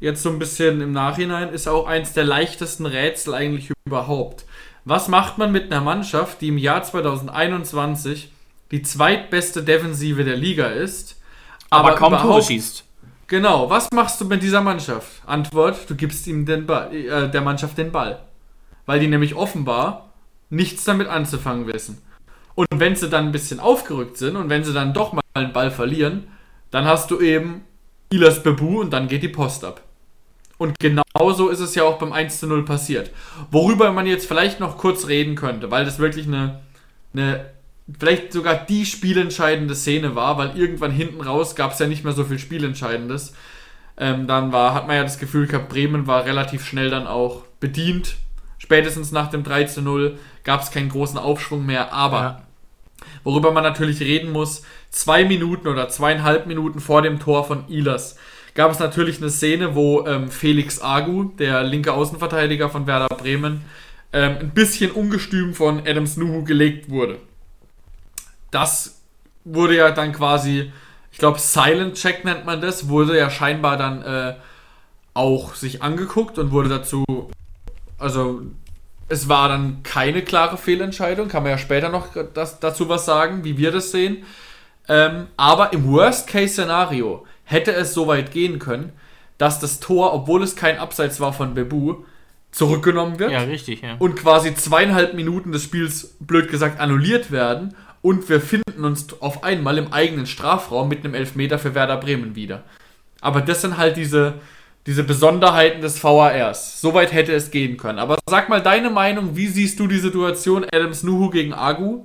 jetzt so ein bisschen im Nachhinein, ist auch eins der leichtesten Rätsel eigentlich überhaupt. Was macht man mit einer Mannschaft, die im Jahr 2021 die zweitbeste Defensive der Liga ist, Aber, kaum Tore schießt. Genau, was machst du mit dieser Mannschaft? Antwort, du gibst ihm den Ball, äh, der Mannschaft den Ball. Weil die nämlich offenbar nichts damit anzufangen wissen. Und wenn sie dann ein bisschen aufgerückt sind und wenn sie dann doch mal einen Ball verlieren, dann hast du eben Ilas Bebu und dann geht die Post ab. Und genauso ist es ja auch beim 1 zu 0 passiert. Worüber man jetzt vielleicht noch kurz reden könnte, weil das wirklich eine, eine vielleicht sogar die spielentscheidende Szene war, weil irgendwann hinten raus gab es ja nicht mehr so viel Spielentscheidendes. Ähm, dann war, hat man ja das Gefühl gehabt, Bremen war relativ schnell dann auch bedient. Spätestens nach dem 3 zu 0 gab es keinen großen Aufschwung mehr, aber Ja. worüber man natürlich reden muss, zwei Minuten oder zweieinhalb Minuten vor dem Tor von Ilas gab es natürlich eine Szene, wo ähm, Felix Agu, der linke Außenverteidiger von Werder Bremen, ähm, ein bisschen ungestüm von Adams Nuhu gelegt wurde. Das wurde ja dann quasi, ich glaube, Silent Check nennt man das, wurde ja scheinbar dann äh, auch sich angeguckt und wurde dazu, also es war dann keine klare Fehlentscheidung, kann man ja später noch das, dazu was sagen, wie wir das sehen. Ähm, aber im Worst-Case-Szenario hätte es so weit gehen können, dass das Tor, obwohl es kein Abseits war von Bebu, zurückgenommen wird Ja, richtig, ja. und quasi zweieinhalb Minuten des Spiels, blöd gesagt, annulliert werden und wir finden uns auf einmal im eigenen Strafraum mit einem Elfmeter für Werder Bremen wieder. Aber das sind halt diese, diese Besonderheiten des VARs. Soweit hätte es gehen können. Aber sag mal deine Meinung, wie siehst du die Situation Adams Nuhu gegen Agu?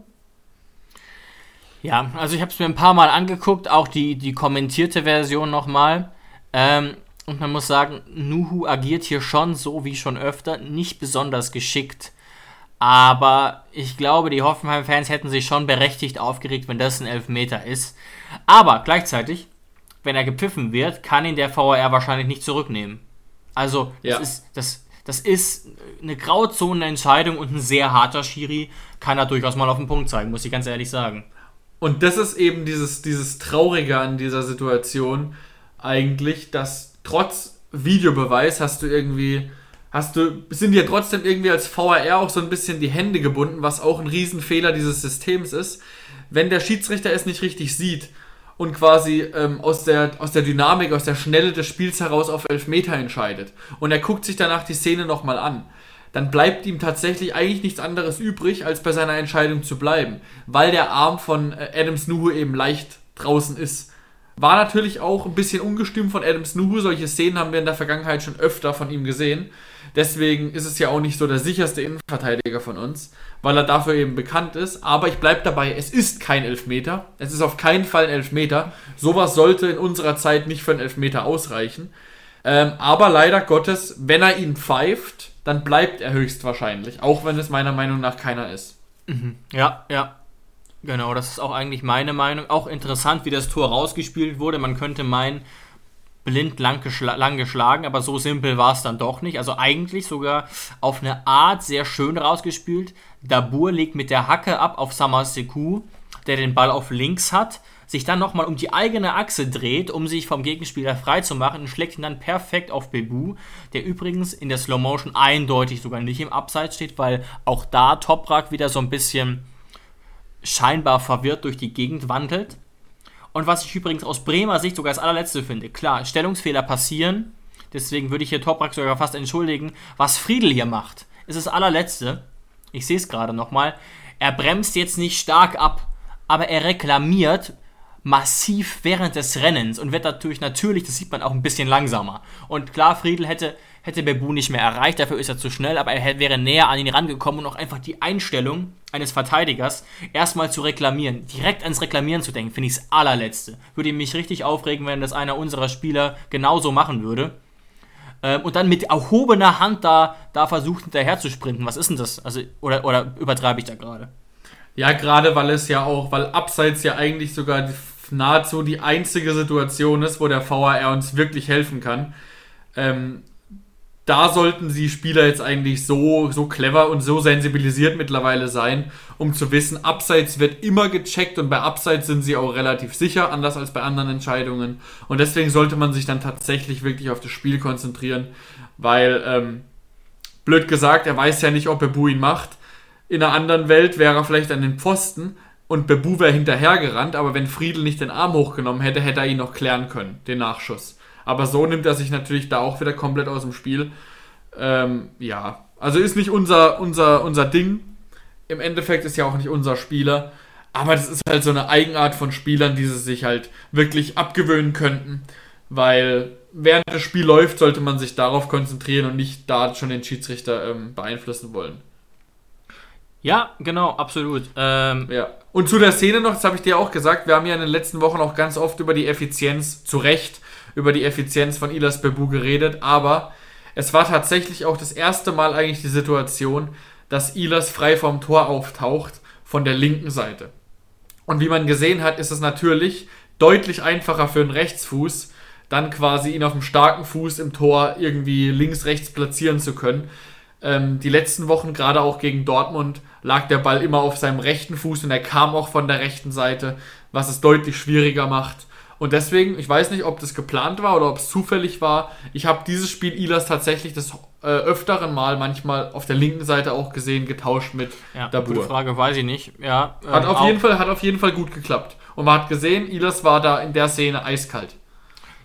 Ja, also ich habe es mir ein paar Mal angeguckt, auch die, die kommentierte Version nochmal. Ähm, und man muss sagen, Nuhu agiert hier schon so wie schon öfter, nicht besonders geschickt. Aber ich glaube, die Hoffenheim-Fans hätten sich schon berechtigt aufgeregt, wenn das ein Elfmeter ist. Aber gleichzeitig, wenn er gepfiffen wird, kann ihn der VAR wahrscheinlich nicht zurücknehmen. Also, das, Ja. ist, das, das ist eine Grauzonenentscheidung und ein sehr harter Schiri kann er durchaus mal auf den Punkt zeigen, muss ich ganz ehrlich sagen. Und das ist eben dieses, dieses Traurige an dieser Situation eigentlich, dass trotz Videobeweis hast du irgendwie, hast du, sind dir trotzdem irgendwie als VAR auch so ein bisschen die Hände gebunden, was auch ein Riesenfehler dieses Systems ist. Wenn der Schiedsrichter es nicht richtig sieht und quasi ähm, aus, der, aus der Dynamik, aus der Schnelle des Spiels heraus auf Elfmeter entscheidet und er guckt sich danach die Szene nochmal an, dann bleibt ihm tatsächlich eigentlich nichts anderes übrig, als bei seiner Entscheidung zu bleiben, weil der Arm von äh, Adams Nuhu eben leicht draußen ist. War natürlich auch ein bisschen ungestüm von Adams Nuhu. Solche Szenen haben wir in der Vergangenheit schon öfter von ihm gesehen. Deswegen ist es ja auch nicht so der sicherste Innenverteidiger von uns, weil er dafür eben bekannt ist. Aber ich bleibe dabei, es ist kein Elfmeter. Es ist auf keinen Fall ein Elfmeter. Sowas sollte in unserer Zeit nicht für einen Elfmeter ausreichen. Ähm, aber leider Gottes, wenn er ihn pfeift, dann bleibt er höchstwahrscheinlich. Auch wenn es meiner Meinung nach keiner ist. Ja, ja. Genau, das ist auch eigentlich meine Meinung. Auch interessant, wie das Tor rausgespielt wurde. Man könnte meinen, blind lang, geschla lang geschlagen, aber so simpel war es dann doch nicht. Also eigentlich sogar auf eine Art sehr schön rausgespielt. Dabur legt mit der Hacke ab auf Samaseku, der den Ball auf links hat, sich dann nochmal um die eigene Achse dreht, um sich vom Gegenspieler frei zu machen und schlägt ihn dann perfekt auf Bebu, der übrigens in der Slow Motion eindeutig sogar nicht im Abseits steht, weil auch da Toprak wieder so ein bisschen scheinbar verwirrt durch die Gegend wandelt. Und was ich übrigens aus Bremer Sicht sogar das allerletzte finde. Klar, Stellungsfehler passieren. Deswegen würde ich hier Toprak sogar fast entschuldigen. Was Friedel hier macht, ist das allerletzte. Ich sehe es gerade nochmal. Er bremst jetzt nicht stark ab, aber er reklamiert massiv während des Rennens und wird natürlich, natürlich, das sieht man auch ein bisschen langsamer. Und klar, Friedel hätte, hätte Bebu nicht mehr erreicht, dafür ist er zu schnell, aber er wäre näher an ihn rangekommen und auch einfach die Einstellung eines Verteidigers erstmal zu reklamieren, direkt ans Reklamieren zu denken, finde ich das allerletzte. Würde mich richtig aufregen, wenn das einer unserer Spieler genauso machen würde. Ähm, und dann mit erhobener Hand da, da versucht hinterher zu sprinten. Was ist denn das? Also, oder, oder übertreibe ich da gerade? Ja, gerade weil es ja auch, weil abseits ja eigentlich sogar nahezu die einzige Situation ist, wo der VAR uns wirklich helfen kann. Ähm, da sollten die Spieler jetzt eigentlich so, so clever und so sensibilisiert mittlerweile sein, um zu wissen, Abseits wird immer gecheckt und bei Abseits sind sie auch relativ sicher, anders als bei anderen Entscheidungen. Und deswegen sollte man sich dann tatsächlich wirklich auf das Spiel konzentrieren, weil, ähm, blöd gesagt, er weiß ja nicht, ob Bebu ihn macht. In einer anderen Welt wäre er vielleicht an den Pfosten und Bebu wäre hinterhergerannt, aber wenn Friedel nicht den Arm hochgenommen hätte, hätte er ihn noch klären können, den Nachschuss. Aber so nimmt er sich natürlich da auch wieder komplett aus dem Spiel. Ähm, ja, also ist nicht unser, unser, unser Ding. Im Endeffekt ist ja auch nicht unser Spieler. Aber das ist halt so eine Eigenart von Spielern, die sie sich halt wirklich abgewöhnen könnten. Weil während das Spiel läuft, sollte man sich darauf konzentrieren und nicht da schon den Schiedsrichter ähm, beeinflussen wollen. Ja, genau, absolut. Ähm, ja. Und zu der Szene noch, das habe ich dir auch gesagt, wir haben ja in den letzten Wochen auch ganz oft über die Effizienz, zu Recht, über die Effizienz von Ilas Bebu geredet, aber es war tatsächlich auch das erste Mal eigentlich die Situation, dass Ilas frei vom Tor auftaucht von der linken Seite. Und wie man gesehen hat, ist es natürlich deutlich einfacher für einen Rechtsfuß, dann quasi ihn auf dem starken Fuß im Tor irgendwie links-rechts platzieren zu können. Ähm, die letzten Wochen, gerade auch gegen Dortmund, lag der Ball immer auf seinem rechten Fuß und er kam auch von der rechten Seite, was es deutlich schwieriger macht. Und deswegen, ich weiß nicht, ob das geplant war oder ob es zufällig war. Ich habe dieses Spiel Ilas tatsächlich das äh, öfteren Mal manchmal auf der linken Seite auch gesehen, getauscht mit ja, Dabur. Gute Frage, weiß ich nicht. Ja, hat, ähm, auf jeden Fall, hat auf jeden Fall gut geklappt. Und man hat gesehen, Ilas war da in der Szene eiskalt.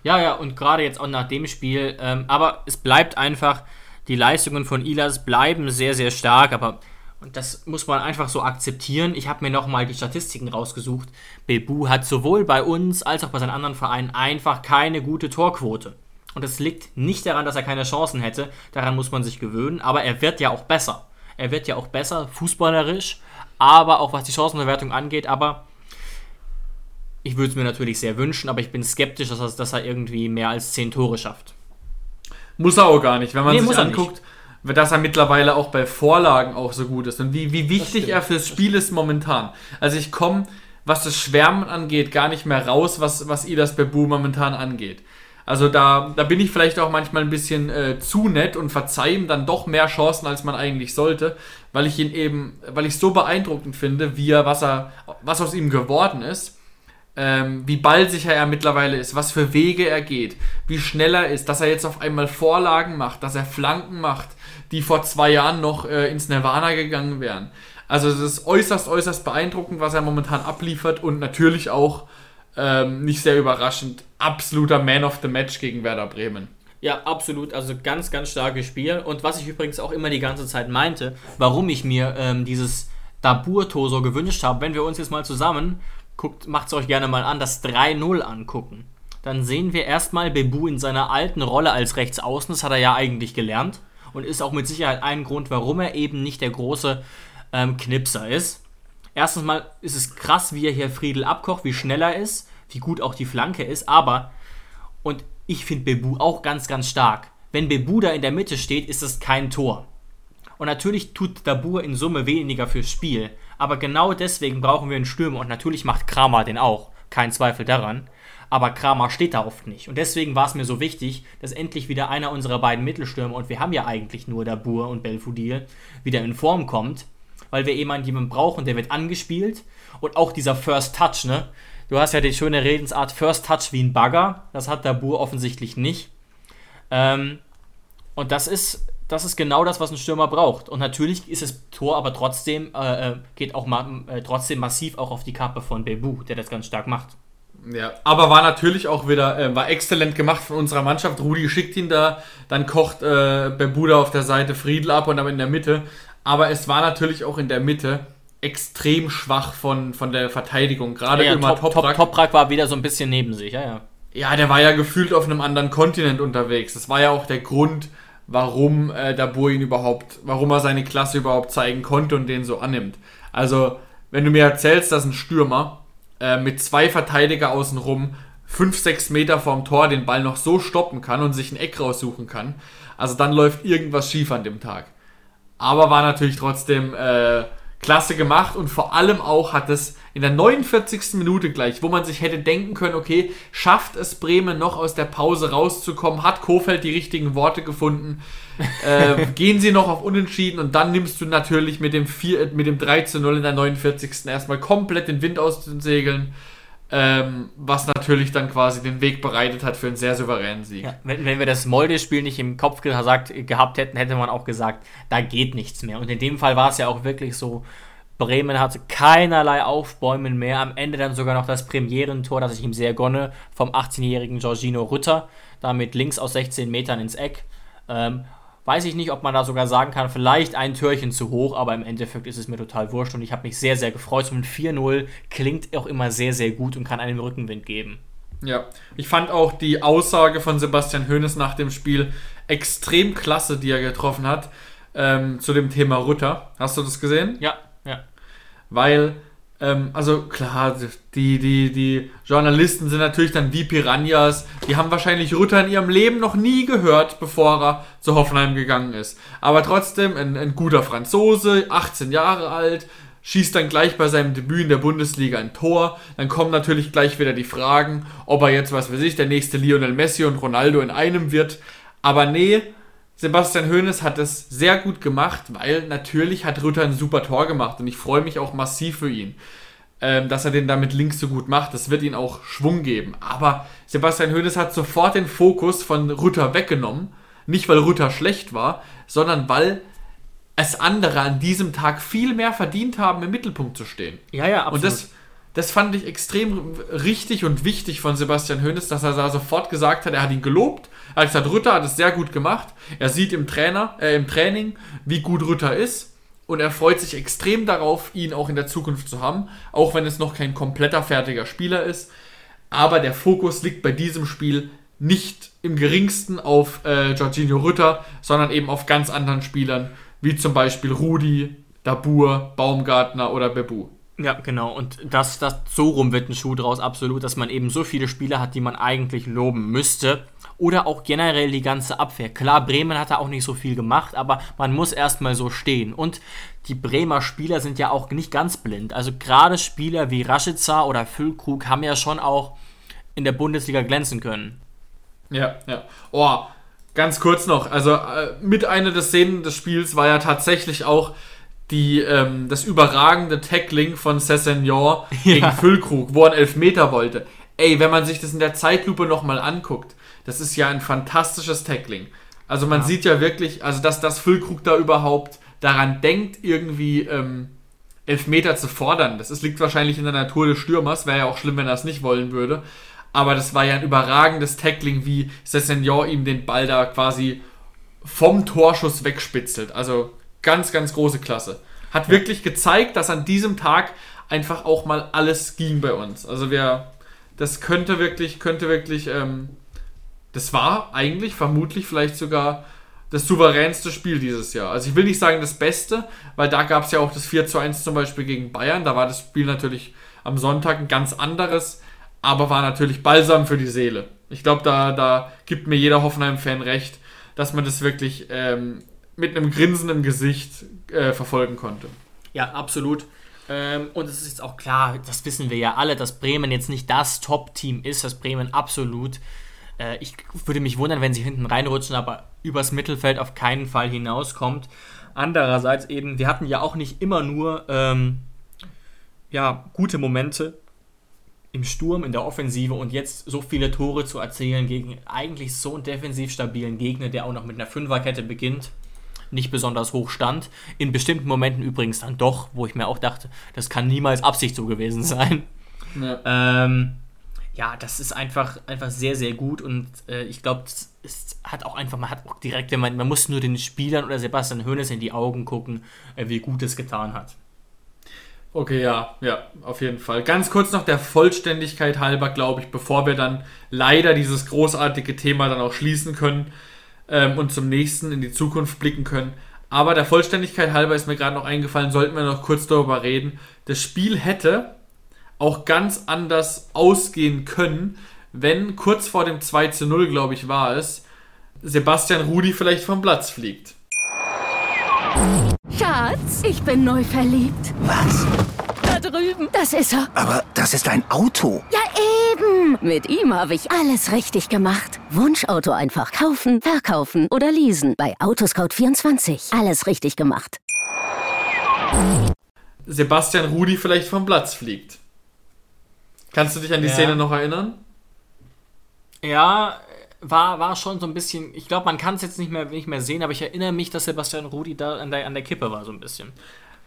Ja, ja, und gerade jetzt auch nach dem Spiel. Ähm, aber es bleibt einfach, die Leistungen von Ilas bleiben sehr, sehr stark. Aber das muss man einfach so akzeptieren. Ich habe mir nochmal die Statistiken rausgesucht. Bebu hat sowohl bei uns als auch bei seinen anderen Vereinen einfach keine gute Torquote. Und das liegt nicht daran, dass er keine Chancen hätte. Daran muss man sich gewöhnen. Aber er wird ja auch besser. Er wird ja auch besser, fußballerisch, aber auch was die Chancenverwertung angeht. Aber ich würde es mir natürlich sehr wünschen, aber ich bin skeptisch, dass er, dass er irgendwie mehr als 10 Tore schafft. Muss er auch gar nicht. Wenn man nee, sich anguckt, dass er mittlerweile auch bei Vorlagen auch so gut ist und wie, wie wichtig er fürs Spiel ist momentan. Also ich komme, was das Schwärmen angeht, gar nicht mehr raus, was, was Idas Bebu momentan angeht. Also da, da bin ich vielleicht auch manchmal ein bisschen äh, zu nett und verzeihe ihm dann doch mehr Chancen, als man eigentlich sollte, weil ich ihn eben, weil ich so beeindruckend finde, wie er, was er, was aus ihm geworden ist ähm, wie ballsicher er mittlerweile ist, was für Wege er geht, wie schnell er ist, dass er jetzt auf einmal Vorlagen macht, dass er Flanken macht, die vor zwei Jahren noch äh, ins Nirvana gegangen wären. Also es ist äußerst, äußerst beeindruckend, was er momentan abliefert und natürlich auch ähm, nicht sehr überraschend, absoluter Man of the Match gegen Werder Bremen. Ja, absolut. Also ganz, ganz starkes Spiel. Und was ich übrigens auch immer die ganze Zeit meinte, warum ich mir ähm, dieses Dabur-Tor so gewünscht habe, wenn wir uns jetzt mal zusammen guckt, macht es euch gerne mal an, das 3-0 angucken. Dann sehen wir erstmal Bebu in seiner alten Rolle als Rechtsaußen, das hat er ja eigentlich gelernt und ist auch mit Sicherheit ein Grund, warum er eben nicht der große ähm, Knipser ist. Erstens mal ist es krass, wie er hier Friedel abkocht, wie schnell er ist, wie gut auch die Flanke ist, aber, und ich finde Bebu auch ganz, ganz stark. Wenn Bebu da in der Mitte steht, ist es kein Tor. Und natürlich tut Dabur in Summe weniger fürs Spiel. Aber genau deswegen brauchen wir einen Stürmer. Und natürlich macht Kramer den auch. Kein Zweifel daran. Aber Kramer steht da oft nicht. Und deswegen war es mir so wichtig, dass endlich wieder einer unserer beiden Mittelstürmer, und wir haben ja eigentlich nur Dabur und Belfodil, wieder in Form kommt. Weil wir jemanden brauchen, der wird angespielt. Und auch dieser First Touch, ne? Du hast ja die schöne Redensart First Touch wie ein Bagger. Das hat Dabur offensichtlich nicht. Ähm, und das ist das ist genau das, was ein Stürmer braucht. Und natürlich ist das Tor aber trotzdem, äh, äh, geht auch ma äh, trotzdem massiv auch auf die Kappe von Bebu, der das ganz stark macht. Ja, aber war natürlich auch wieder, äh, war exzellent gemacht von unserer Mannschaft. Rudi schickt ihn da, dann kocht äh, Bebu da auf der Seite Friedel ab und dann in der Mitte. Aber es war natürlich auch in der Mitte extrem schwach von, von der Verteidigung. Gerade Ja, immer Top, Top, Toprak. Toprak war wieder so ein bisschen neben sich, ja, ja. Ja, der war ja gefühlt auf einem anderen Kontinent unterwegs. Das war ja auch der Grund, warum äh, Dabur ihn überhaupt, warum er seine Klasse überhaupt zeigen konnte und den so annimmt. Also, wenn du mir erzählst, dass ein Stürmer äh, mit zwei Verteidiger außenrum 5, 6 Meter vorm Tor den Ball noch so stoppen kann und sich ein Eck raussuchen kann, also dann läuft irgendwas schief an dem Tag. Aber war natürlich trotzdem äh, klasse gemacht und vor allem auch hat es in der 49. Minute gleich, wo man sich hätte denken können, okay, schafft es Bremen noch aus der Pause rauszukommen, hat Kofeld die richtigen Worte gefunden, äh, gehen sie noch auf Unentschieden und dann nimmst du natürlich mit dem, 4, äh, mit dem 3 zu 0 in der 49. erstmal komplett den Wind aus den Segeln, ähm, was natürlich dann quasi den Weg bereitet hat für einen sehr souveränen Sieg. Ja, wenn, wenn wir das Molde-Spiel nicht im Kopf gesagt, gehabt hätten, hätte man auch gesagt, da geht nichts mehr. Und in dem Fall war es ja auch wirklich so, Bremen hatte keinerlei Aufbäumen mehr. Am Ende dann sogar noch das Premierentor, das ich ihm sehr gönne, vom 18-jährigen Giorgino Rütter, damit links aus 16 Metern ins Eck. Ähm, weiß ich nicht, ob man da sogar sagen kann, vielleicht ein Türchen zu hoch, aber im Endeffekt ist es mir total wurscht und ich habe mich sehr, sehr gefreut. Ein 4-0 klingt auch immer sehr, sehr gut und kann einem Rückenwind geben. Ja, ich fand auch die Aussage von Sebastian Hoeneß nach dem Spiel extrem klasse, die er getroffen hat, ähm, zu dem Thema Rutter. Hast du das gesehen? Ja, ja. Weil, ähm, also klar, die, die, die Journalisten sind natürlich dann wie Piranhas. Die haben wahrscheinlich Rutter in ihrem Leben noch nie gehört, bevor er zu Hoffenheim gegangen ist. Aber trotzdem ein, ein guter Franzose, 18 Jahre alt, schießt dann gleich bei seinem Debüt in der Bundesliga ein Tor. Dann kommen natürlich gleich wieder die Fragen, ob er jetzt, was weiß ich, der nächste Lionel Messi und Ronaldo in einem wird. Aber nee, Sebastian Hoeneß hat es sehr gut gemacht, weil natürlich hat Rütter ein super Tor gemacht und ich freue mich auch massiv für ihn, ähm, dass er den damit links so gut macht. Das wird ihn auch Schwung geben. Aber Sebastian Hoeneß hat sofort den Fokus von Rütter weggenommen. Nicht, weil Rütter schlecht war, sondern weil es andere an diesem Tag viel mehr verdient haben, im Mittelpunkt zu stehen. Ja, ja, absolut. Und das, das fand ich extrem richtig und wichtig von Sebastian Hoeneß, dass er da sofort gesagt hat, er hat ihn gelobt. Er gesagt, Rütter hat es sehr gut gemacht. Er sieht im, Trainer, äh, im Training, wie gut Rütter ist. Und er freut sich extrem darauf, ihn auch in der Zukunft zu haben. Auch wenn es noch kein kompletter fertiger Spieler ist. Aber der Fokus liegt bei diesem Spiel nicht im geringsten auf äh, Jorginho Rütter, sondern eben auf ganz anderen Spielern, wie zum Beispiel Rudi, Dabur, Baumgartner oder Bebu. Ja, genau. Und das, das so rum wird ein Schuh draus, absolut, dass man eben so viele Spieler hat, die man eigentlich loben müsste. Oder auch generell die ganze Abwehr. Klar, Bremen hat da auch nicht so viel gemacht, aber man muss erstmal so stehen. Und die Bremer Spieler sind ja auch nicht ganz blind. Also gerade Spieler wie Rashica oder Füllkrug haben ja schon auch in der Bundesliga glänzen können. Ja, ja. Oh, ganz kurz noch. Also äh, mit einer der Szenen des Spiels war ja tatsächlich auch die, ähm, das überragende Tackling von gegen Ja. Füllkrug, wo er einen Elfmeter wollte. Ey, wenn man sich das in der Zeitlupe nochmal anguckt, das ist ja ein fantastisches Tackling. Also man sieht ja wirklich, also dass das Füllkrug da überhaupt daran denkt, irgendwie ähm, Elfmeter zu fordern. Das ist, liegt wahrscheinlich in der Natur des Stürmers, wäre ja auch schlimm, wenn er es nicht wollen würde. Aber das war ja ein überragendes Tackling, wie Cessignon ihm den Ball da quasi vom Torschuss wegspitzelt. Also ganz, ganz große Klasse. Hat wirklich gezeigt, dass an diesem Tag einfach auch mal alles ging bei uns. Also wir, das könnte wirklich, könnte wirklich, ähm, das war eigentlich vermutlich vielleicht sogar das souveränste Spiel dieses Jahr. Also ich will nicht sagen das Beste, weil da gab es ja auch das 4 zu 1 zum Beispiel gegen Bayern. Da war das Spiel natürlich am Sonntag ein ganz anderes, aber war natürlich Balsam für die Seele. Ich glaube, da, da gibt mir jeder Hoffenheim-Fan recht, dass man das wirklich ähm, mit einem Grinsen im Gesicht äh, verfolgen konnte. Ja, absolut. Ähm, und es ist jetzt auch klar, das wissen wir ja alle, dass Bremen jetzt nicht das Top-Team ist, dass Bremen absolut. Äh, ich würde mich wundern, wenn sie hinten reinrutschen, aber übers Mittelfeld auf keinen Fall hinauskommt. Andererseits eben, wir hatten ja auch nicht immer nur ähm, ja, gute Momente im Sturm, in der Offensive und jetzt so viele Tore zu erzielen gegen eigentlich so einen defensiv stabilen Gegner, der auch noch mit einer Fünferkette beginnt nicht besonders hoch stand. In bestimmten Momenten übrigens dann doch, wo ich mir auch dachte, das kann niemals Absicht so gewesen sein. Ja. Ähm, ja, das ist einfach, einfach sehr, sehr gut und äh, ich glaube, es hat auch einfach, man hat auch direkt, wenn man, man muss nur den Spielern oder Sebastian Hoeneß in die Augen gucken, äh, wie gut es getan hat. Okay, ja, ja, auf jeden Fall. Ganz kurz noch der Vollständigkeit halber, glaube ich, bevor wir dann leider dieses großartige Thema dann auch schließen können ähm, und zum nächsten in die Zukunft blicken können. Aber der Vollständigkeit halber ist mir gerade noch eingefallen, sollten wir noch kurz darüber reden. Das Spiel hätte auch ganz anders ausgehen können, wenn kurz vor dem 2 zu 0, glaube ich, war es, Sebastian Rudi vielleicht vom Platz fliegt. Schatz, ich bin neu verliebt. Was? Da drüben. Das ist er. Aber das ist ein Auto. Ja, eben. Mit ihm habe ich alles richtig gemacht. Wunschauto einfach kaufen, verkaufen oder leasen. Bei Autoscout24. Alles richtig gemacht. Sebastian Rudi vielleicht vom Platz fliegt. Kannst du dich an die Ja. Szene noch erinnern? Ja, war, war schon so ein bisschen. Ich glaube, man kann es jetzt nicht mehr, nicht mehr sehen, aber ich erinnere mich, dass Sebastian Rudi da an der, an der Kippe war, so ein bisschen.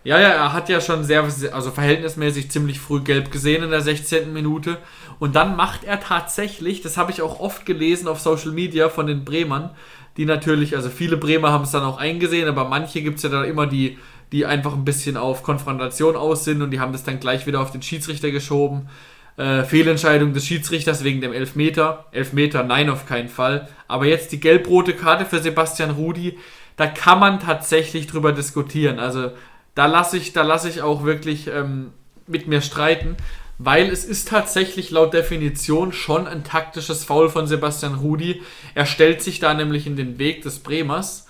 Ja, ja, er hat ja schon sehr, also verhältnismäßig ziemlich früh gelb gesehen in der 16. Minute. Und dann macht er tatsächlich, das habe ich auch oft gelesen auf Social Media von den Bremern, die natürlich, also viele Bremer haben es dann auch eingesehen, aber manche gibt es ja dann immer, die, die einfach ein bisschen auf Konfrontation aus sind und die haben das dann gleich wieder auf den Schiedsrichter geschoben. Äh, Fehlentscheidung des Schiedsrichters wegen dem Elfmeter. Elfmeter, nein, auf keinen Fall. Aber jetzt die gelb-rote Karte für Sebastian Rudi, da kann man tatsächlich drüber diskutieren. Also da lasse ich, da ich auch wirklich ähm, mit mir streiten, weil es ist tatsächlich laut Definition schon ein taktisches Foul von Sebastian Rudi. Er stellt sich da nämlich in den Weg des Bremers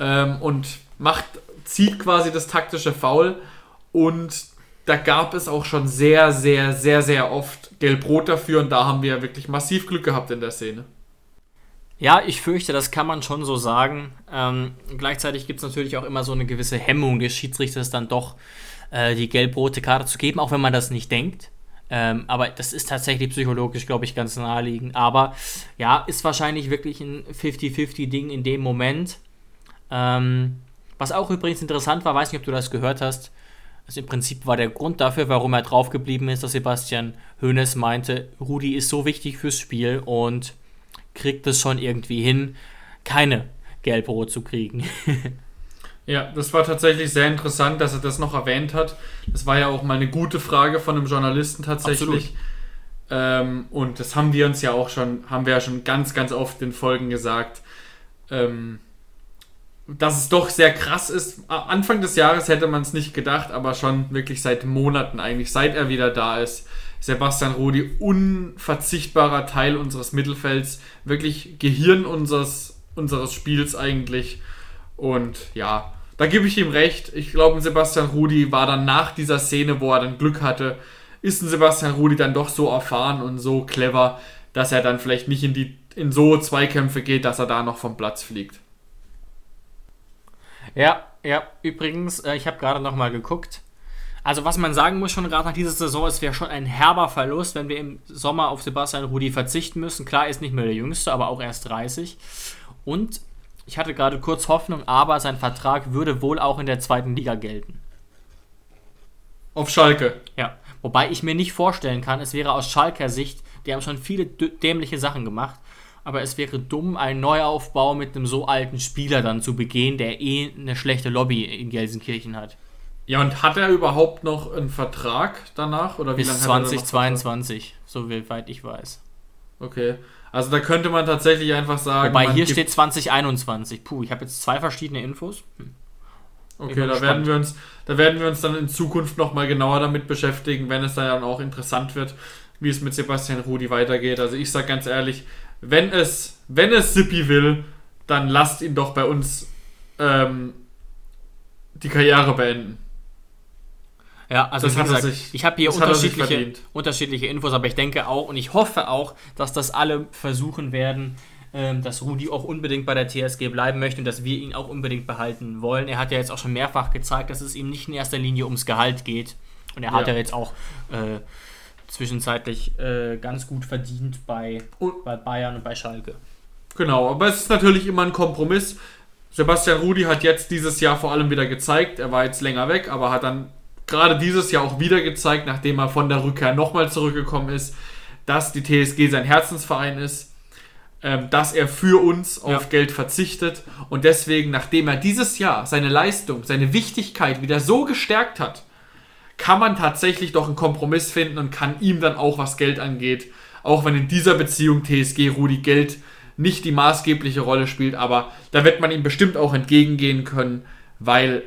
ähm, und macht, zieht quasi das taktische Foul und da gab es auch schon sehr, sehr, sehr, sehr oft Gelb-Rot dafür und da haben wir wirklich massiv Glück gehabt in der Szene. Ja, ich fürchte, das kann man schon so sagen. Ähm, gleichzeitig gibt es natürlich auch immer so eine gewisse Hemmung des Schiedsrichters, dann doch äh, die gelb-rote Karte zu geben, auch wenn man das nicht denkt. Ähm, aber das ist tatsächlich psychologisch, glaube ich, ganz naheliegend. Aber ja, ist wahrscheinlich wirklich ein 50-50-Ding in dem Moment. Ähm, was auch übrigens interessant war, weiß nicht, ob du das gehört hast. Also im Prinzip war der Grund dafür, warum er draufgeblieben ist, dass Sebastian Hoeneß meinte, Rudi ist so wichtig fürs Spiel und kriegt es schon irgendwie hin, keine Gelb-Rot zu kriegen. Ja, das war tatsächlich sehr interessant, dass er das noch erwähnt hat. Das war ja auch mal eine gute Frage von einem Journalisten tatsächlich. Ähm, und das haben wir uns ja auch schon, haben wir ja schon ganz, ganz oft in Folgen gesagt, ähm, dass es doch sehr krass ist. Anfang des Jahres hätte man es nicht gedacht, aber schon wirklich seit Monaten eigentlich, seit er wieder da ist. Sebastian Rudi, unverzichtbarer Teil unseres Mittelfelds, wirklich Gehirn unseres, unseres Spiels eigentlich. Und ja, da gebe ich ihm recht. Ich glaube, Sebastian Rudi war dann nach dieser Szene, wo er dann Glück hatte, ist ein Sebastian Rudi dann doch so erfahren und so clever, dass er dann vielleicht nicht in die in so Zweikämpfe geht, dass er da noch vom Platz fliegt. Ja, ja, übrigens, äh, ich habe gerade noch mal geguckt. Also was man sagen muss schon gerade nach dieser Saison, es wäre schon ein herber Verlust, wenn wir im Sommer auf Sebastian Rudi verzichten müssen. Klar, er ist nicht mehr der Jüngste, aber auch erst 30. Und ich hatte gerade kurz Hoffnung, aber sein Vertrag würde wohl auch in der zweiten Liga gelten. Auf Schalke. Ja, wobei ich mir nicht vorstellen kann, es wäre aus Schalker Sicht, die haben schon viele dämliche Sachen gemacht, aber es wäre dumm, einen Neuaufbau mit einem so alten Spieler dann zu begehen, der eh eine schlechte Lobby in Gelsenkirchen hat. Ja, und hat er überhaupt noch einen Vertrag danach? Oder wie Bis lange hat er noch 2022, so wie weit ich weiß. Okay. Also da könnte man tatsächlich einfach sagen. Wobei hier steht 2021. Puh, ich habe jetzt zwei verschiedene Infos. Hm. Okay, da gespannt. werden, wir uns, da werden wir uns dann in Zukunft nochmal genauer damit beschäftigen, wenn es dann auch interessant wird, wie es mit Sebastian Rudi weitergeht. Also ich sage ganz ehrlich, wenn es, wenn es Sippi will, dann lasst ihn doch bei uns ähm, die Karriere beenden. Ja, also Das wie hat gesagt, sich- ich habe hier hat er unterschiedliche, unterschiedliche Infos, aber ich denke auch und ich hoffe auch, dass das alle versuchen werden, ähm, dass Rudi auch unbedingt bei der TSG bleiben möchte und dass wir ihn auch unbedingt behalten wollen. Er hat ja jetzt auch schon mehrfach gezeigt, dass es ihm nicht in erster Linie ums Gehalt geht. Und er hat Ja. ja jetzt auch äh, zwischenzeitlich äh, ganz gut verdient bei, Und- bei Bayern und bei Schalke. Genau, aber es ist natürlich immer ein Kompromiss. Sebastian Rudi hat jetzt dieses Jahr vor allem wieder gezeigt, er war jetzt länger weg, aber hat dann gerade dieses Jahr auch wieder gezeigt, nachdem er von der Rückkehr nochmal zurückgekommen ist, dass die TSG sein Herzensverein ist, ähm, dass er für uns auf Ja. Geld verzichtet und deswegen, nachdem er dieses Jahr seine Leistung, seine Wichtigkeit wieder so gestärkt hat, kann man tatsächlich doch einen Kompromiss finden und kann ihm dann auch, was Geld angeht, auch wenn in dieser Beziehung TSG Rudi Geld nicht die maßgebliche Rolle spielt, aber da wird man ihm bestimmt auch entgegengehen können, weil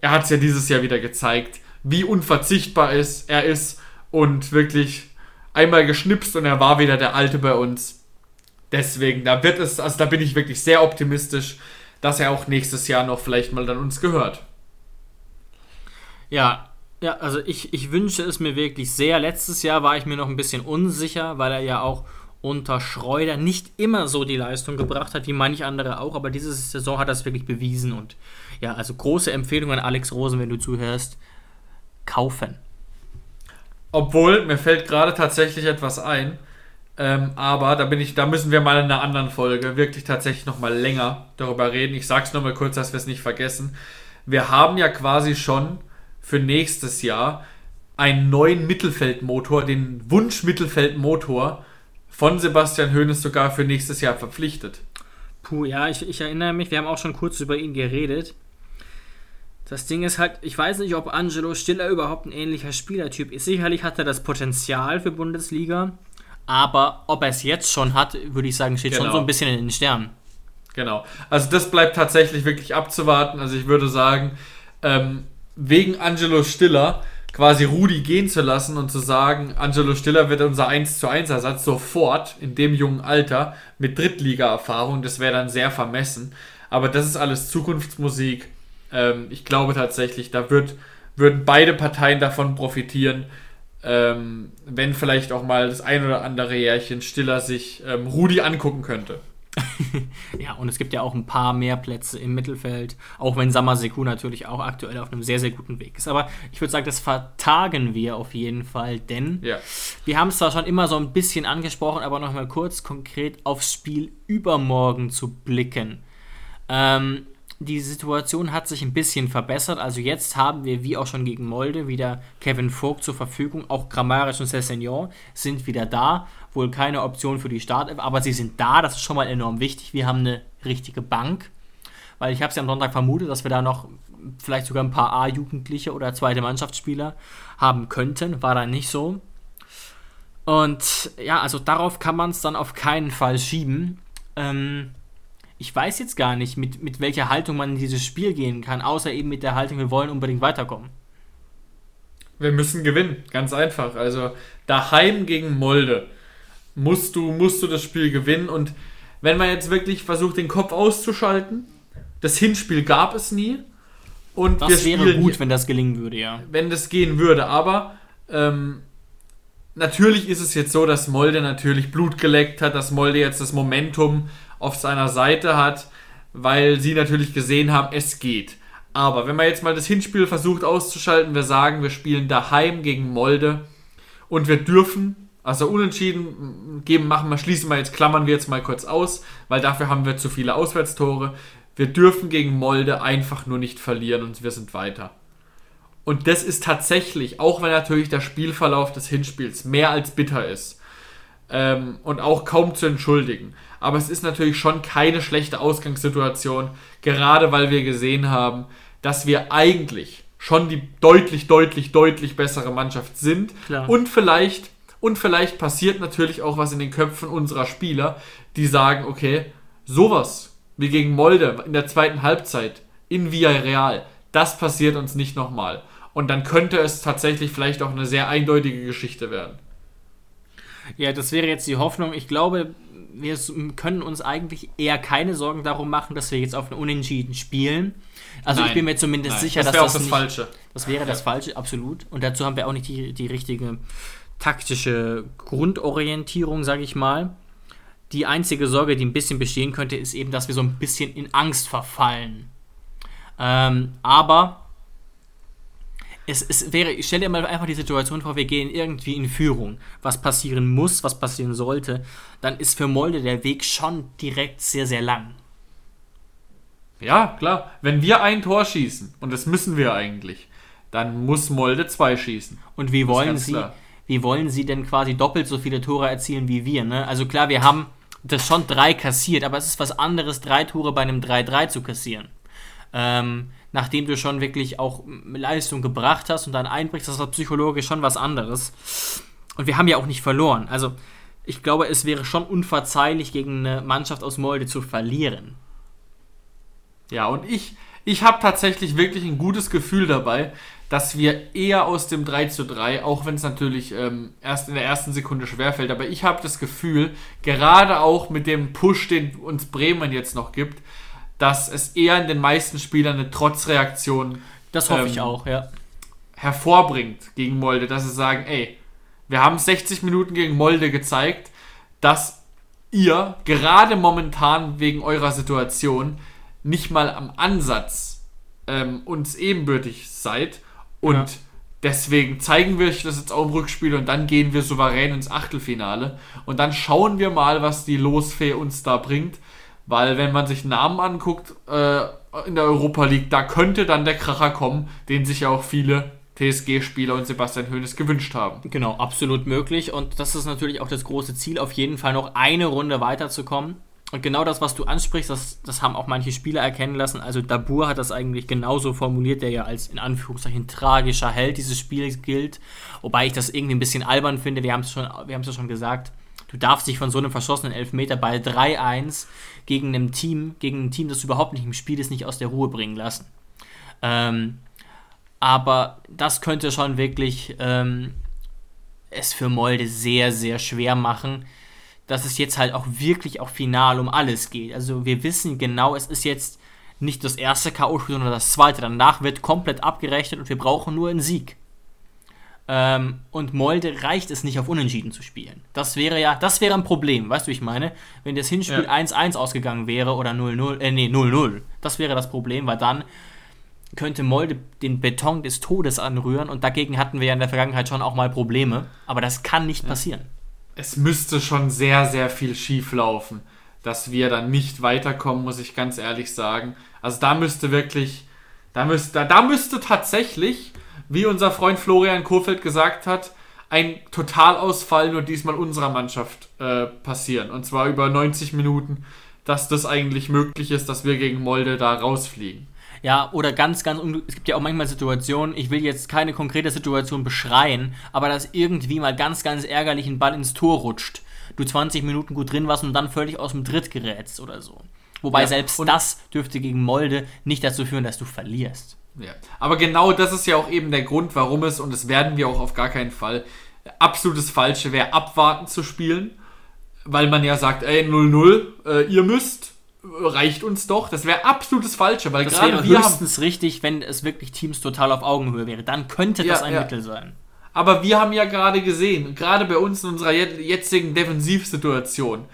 er hat es ja dieses Jahr wieder gezeigt, wie unverzichtbar ist, er ist und wirklich einmal geschnipst und er war wieder der Alte bei uns. Deswegen, da wird es, also da bin ich wirklich sehr optimistisch, dass er auch nächstes Jahr noch vielleicht mal dann uns gehört. Ja, ja, also ich, ich wünsche es mir wirklich sehr. Letztes Jahr war ich mir noch ein bisschen unsicher, weil er ja auch unter Schreuder nicht immer so die Leistung gebracht hat, wie manche andere auch, aber diese Saison hat das wirklich bewiesen und ja, also große Empfehlung an Alex Rosen, wenn du zuhörst, kaufen. Obwohl, mir fällt gerade tatsächlich etwas ein, ähm, aber da bin ich, da müssen wir mal in einer anderen Folge wirklich tatsächlich noch mal länger darüber reden. Ich sag's nur mal kurz, dass wir es nicht vergessen. Wir haben ja quasi schon für nächstes Jahr einen neuen Mittelfeldmotor, den Wunsch-Mittelfeldmotor von Sebastian Hoeneß sogar für nächstes Jahr verpflichtet. Puh, ja, ich, ich erinnere mich, wir haben auch schon kurz über ihn geredet. Das Ding ist halt, ich weiß nicht, ob Angelo Stiller überhaupt ein ähnlicher Spielertyp ist. Sicherlich hat er das Potenzial für Bundesliga, aber ob er es jetzt schon hat, würde ich sagen, steht genau. schon so ein bisschen in den Sternen. Genau. Also das bleibt tatsächlich wirklich abzuwarten. Also ich würde sagen, ähm, wegen Angelo Stiller quasi Rudi gehen zu lassen und zu sagen, Angelo Stiller wird unser 1 zu 1 Ersatz sofort in dem jungen Alter mit Drittliga-Erfahrung, das wäre dann sehr vermessen. Aber das ist alles Zukunftsmusik. Ähm, ich glaube tatsächlich, da wird, würden beide Parteien davon profitieren, ähm, wenn vielleicht auch mal das ein oder andere Jährchen Stiller sich ähm, Rudi angucken könnte. ja, und es gibt ja auch ein paar mehr Plätze im Mittelfeld, auch wenn Samaseku natürlich auch aktuell auf einem sehr, sehr guten Weg ist. Aber ich würde sagen, das vertagen wir auf jeden Fall, denn ja. wir haben es zwar schon immer so ein bisschen angesprochen, aber nochmal kurz konkret aufs Spiel übermorgen zu blicken. Ähm, die Situation hat sich ein bisschen verbessert. Also jetzt haben wir, wie auch schon gegen Molde, wieder Kevin Vogt zur Verfügung. Auch Grammarisch und Cessignon sind wieder da. Wohl keine Option für die Startelf, aber sie sind da. Das ist schon mal enorm wichtig. Wir haben eine richtige Bank. Weil ich habe es ja am Sonntag vermutet, dass wir da noch vielleicht sogar ein paar A-Jugendliche oder zweite Mannschaftsspieler haben könnten. War dann nicht so. Und ja, also darauf kann man es dann auf keinen Fall schieben. Ähm, ich weiß jetzt gar nicht, mit, mit welcher Haltung man in dieses Spiel gehen kann, außer eben mit der Haltung, wir wollen unbedingt weiterkommen. Wir müssen gewinnen, ganz einfach. Also daheim gegen Molde musst du, musst du das Spiel gewinnen. Und wenn man jetzt wirklich versucht, den Kopf auszuschalten, das Hinspiel gab es nie. Und das wäre gut, wenn das gelingen würde, ja. Wenn das gehen würde, aber ähm, natürlich ist es jetzt so, dass Molde natürlich Blut geleckt hat, dass Molde jetzt das Momentum auf seiner Seite hat, weil sie natürlich gesehen haben, es geht. Aber wenn man jetzt mal das Hinspiel versucht auszuschalten, wir sagen, wir spielen daheim gegen Molde und wir dürfen, also unentschieden geben, machen wir, schließen wir jetzt, klammern wir jetzt mal kurz aus, weil dafür haben wir zu viele Auswärtstore. Wir dürfen gegen Molde einfach nur nicht verlieren und wir sind weiter. Und das ist tatsächlich, auch wenn natürlich der Spielverlauf des Hinspiels mehr als bitter ist ähm, und auch kaum zu entschuldigen, aber es ist natürlich schon keine schlechte Ausgangssituation, gerade weil wir gesehen haben, dass wir eigentlich schon die deutlich, deutlich, deutlich bessere Mannschaft sind. Klar. Und vielleicht, und vielleicht passiert natürlich auch was in den Köpfen unserer Spieler, die sagen, okay, sowas wie gegen Molde in der zweiten Halbzeit in Villarreal, das passiert uns nicht nochmal. Und dann könnte es tatsächlich vielleicht auch eine sehr eindeutige Geschichte werden. Ja, das wäre jetzt die Hoffnung. Ich glaube, wir können uns eigentlich eher keine Sorgen darum machen, dass wir jetzt auf einen Unentschieden spielen. Also nein, ich bin mir zumindest nein, sicher, das dass das, das nicht, Falsche. Das wäre das Falsche, absolut. Und dazu haben wir auch nicht die, die richtige taktische Grundorientierung, sage ich mal. Die einzige Sorge, die ein bisschen bestehen könnte, ist eben, dass wir so ein bisschen in Angst verfallen. Ähm, aber es, es wäre, stell dir mal einfach die Situation vor, wir gehen irgendwie in Führung, was passieren muss, was passieren sollte, dann ist für Molde der Weg schon direkt sehr, sehr lang. Ja, klar. Wenn wir ein Tor schießen, und das müssen wir eigentlich, dann muss Molde zwei schießen. Und wie wollen sie, wie wollen sie denn quasi doppelt so viele Tore erzielen wie wir? Ne? Also klar, wir haben das schon drei kassiert, aber es ist was anderes, drei Tore bei einem 3-3 zu kassieren. Ähm, nachdem du schon wirklich auch Leistung gebracht hast und dann einbrichst, das ist psychologisch schon was anderes. Und wir haben ja auch nicht verloren. Also ich glaube, es wäre schon unverzeihlich, gegen eine Mannschaft aus Molde zu verlieren. Ja, und ich, ich habe tatsächlich wirklich ein gutes Gefühl dabei, dass wir eher aus dem 3 zu 3, auch wenn es natürlich ähm, erst in der ersten Sekunde schwerfällt, aber ich habe das Gefühl, gerade auch mit dem Push, den uns Bremen jetzt noch gibt, dass es eher in den meisten Spielern eine Trotzreaktion das hoffe ähm, ich auch, ja. hervorbringt gegen Molde, dass sie sagen, ey, wir haben 60 Minuten gegen Molde gezeigt, dass ihr gerade momentan wegen eurer Situation nicht mal am Ansatz ähm, uns ebenbürtig seid und ja. deswegen zeigen wir euch das jetzt auch im Rückspiel und dann gehen wir souverän ins Achtelfinale und dann schauen wir mal, was die Losfee uns da bringt, weil wenn man sich Namen anguckt äh, in der Europa League, da könnte dann der Kracher kommen, den sich ja auch viele TSG-Spieler und Sebastian Hoeneß gewünscht haben. Genau, absolut möglich. Und das ist natürlich auch das große Ziel, auf jeden Fall noch eine Runde weiterzukommen. Und genau das, was du ansprichst, das, das haben auch manche Spieler erkennen lassen. Also Dabur hat das eigentlich genauso formuliert, der ja als in Anführungszeichen tragischer Held dieses Spiels gilt. Wobei ich das irgendwie ein bisschen albern finde. Wir haben es ja schon gesagt. Du darfst dich von so einem verschossenen Elfmeter bei 3-1 gegen ein Team, gegen ein Team, das überhaupt nicht im Spiel ist, nicht aus der Ruhe bringen lassen. Ähm, aber das könnte schon wirklich ähm, es für Molde sehr, sehr schwer machen, dass es jetzt halt auch wirklich auch final um alles geht. Also wir wissen genau, es ist jetzt nicht das erste K.O.-Spiel, sondern das zweite. Danach wird komplett abgerechnet und wir brauchen nur einen Sieg. Ähm, und Molde reicht es nicht, auf Unentschieden zu spielen. Das wäre ja, das wäre ein Problem, weißt du, wie ich meine? Wenn das Hinspiel 1-1 ja. ausgegangen wäre oder 0-0, äh, nee, 0-0, das wäre das Problem, weil dann könnte Molde den Beton des Todes anrühren und dagegen hatten wir ja in der Vergangenheit schon auch mal Probleme. Aber das kann nicht passieren. Es müsste schon sehr, sehr viel schief laufen, dass wir dann nicht weiterkommen, muss ich ganz ehrlich sagen. Also da müsste wirklich, da müsste, da müsste tatsächlich, wie unser Freund Florian Kohfeldt gesagt hat, ein Totalausfall nur diesmal unserer Mannschaft äh, passieren. Und zwar über 90 Minuten, dass das eigentlich möglich ist, dass wir gegen Molde da rausfliegen. Ja, oder ganz, ganz, es gibt ja auch manchmal Situationen, ich will jetzt keine konkrete Situation beschreien, aber dass irgendwie mal ganz, ganz ärgerlich ein Ball ins Tor rutscht. Du 20 Minuten gut drin warst und dann völlig aus dem Tritt gerätst oder so. Wobei ja, selbst das dürfte gegen Molde nicht dazu führen, dass du verlierst. Ja. Aber genau das ist ja auch eben der Grund, warum es, und das werden wir auch auf gar keinen Fall, absolutes Falsche wäre, abwarten zu spielen. Weil man ja sagt, ey, 0-0, äh, ihr müsst, reicht uns doch. Das wäre absolutes Falsche, weil das gerade wir höchstens haben, richtig, wenn es wirklich Teams total auf Augenhöhe wäre. Dann könnte das ja, ein ja. Mittel sein. Aber wir haben ja gerade gesehen, gerade bei uns in unserer jetzigen Defensivsituation,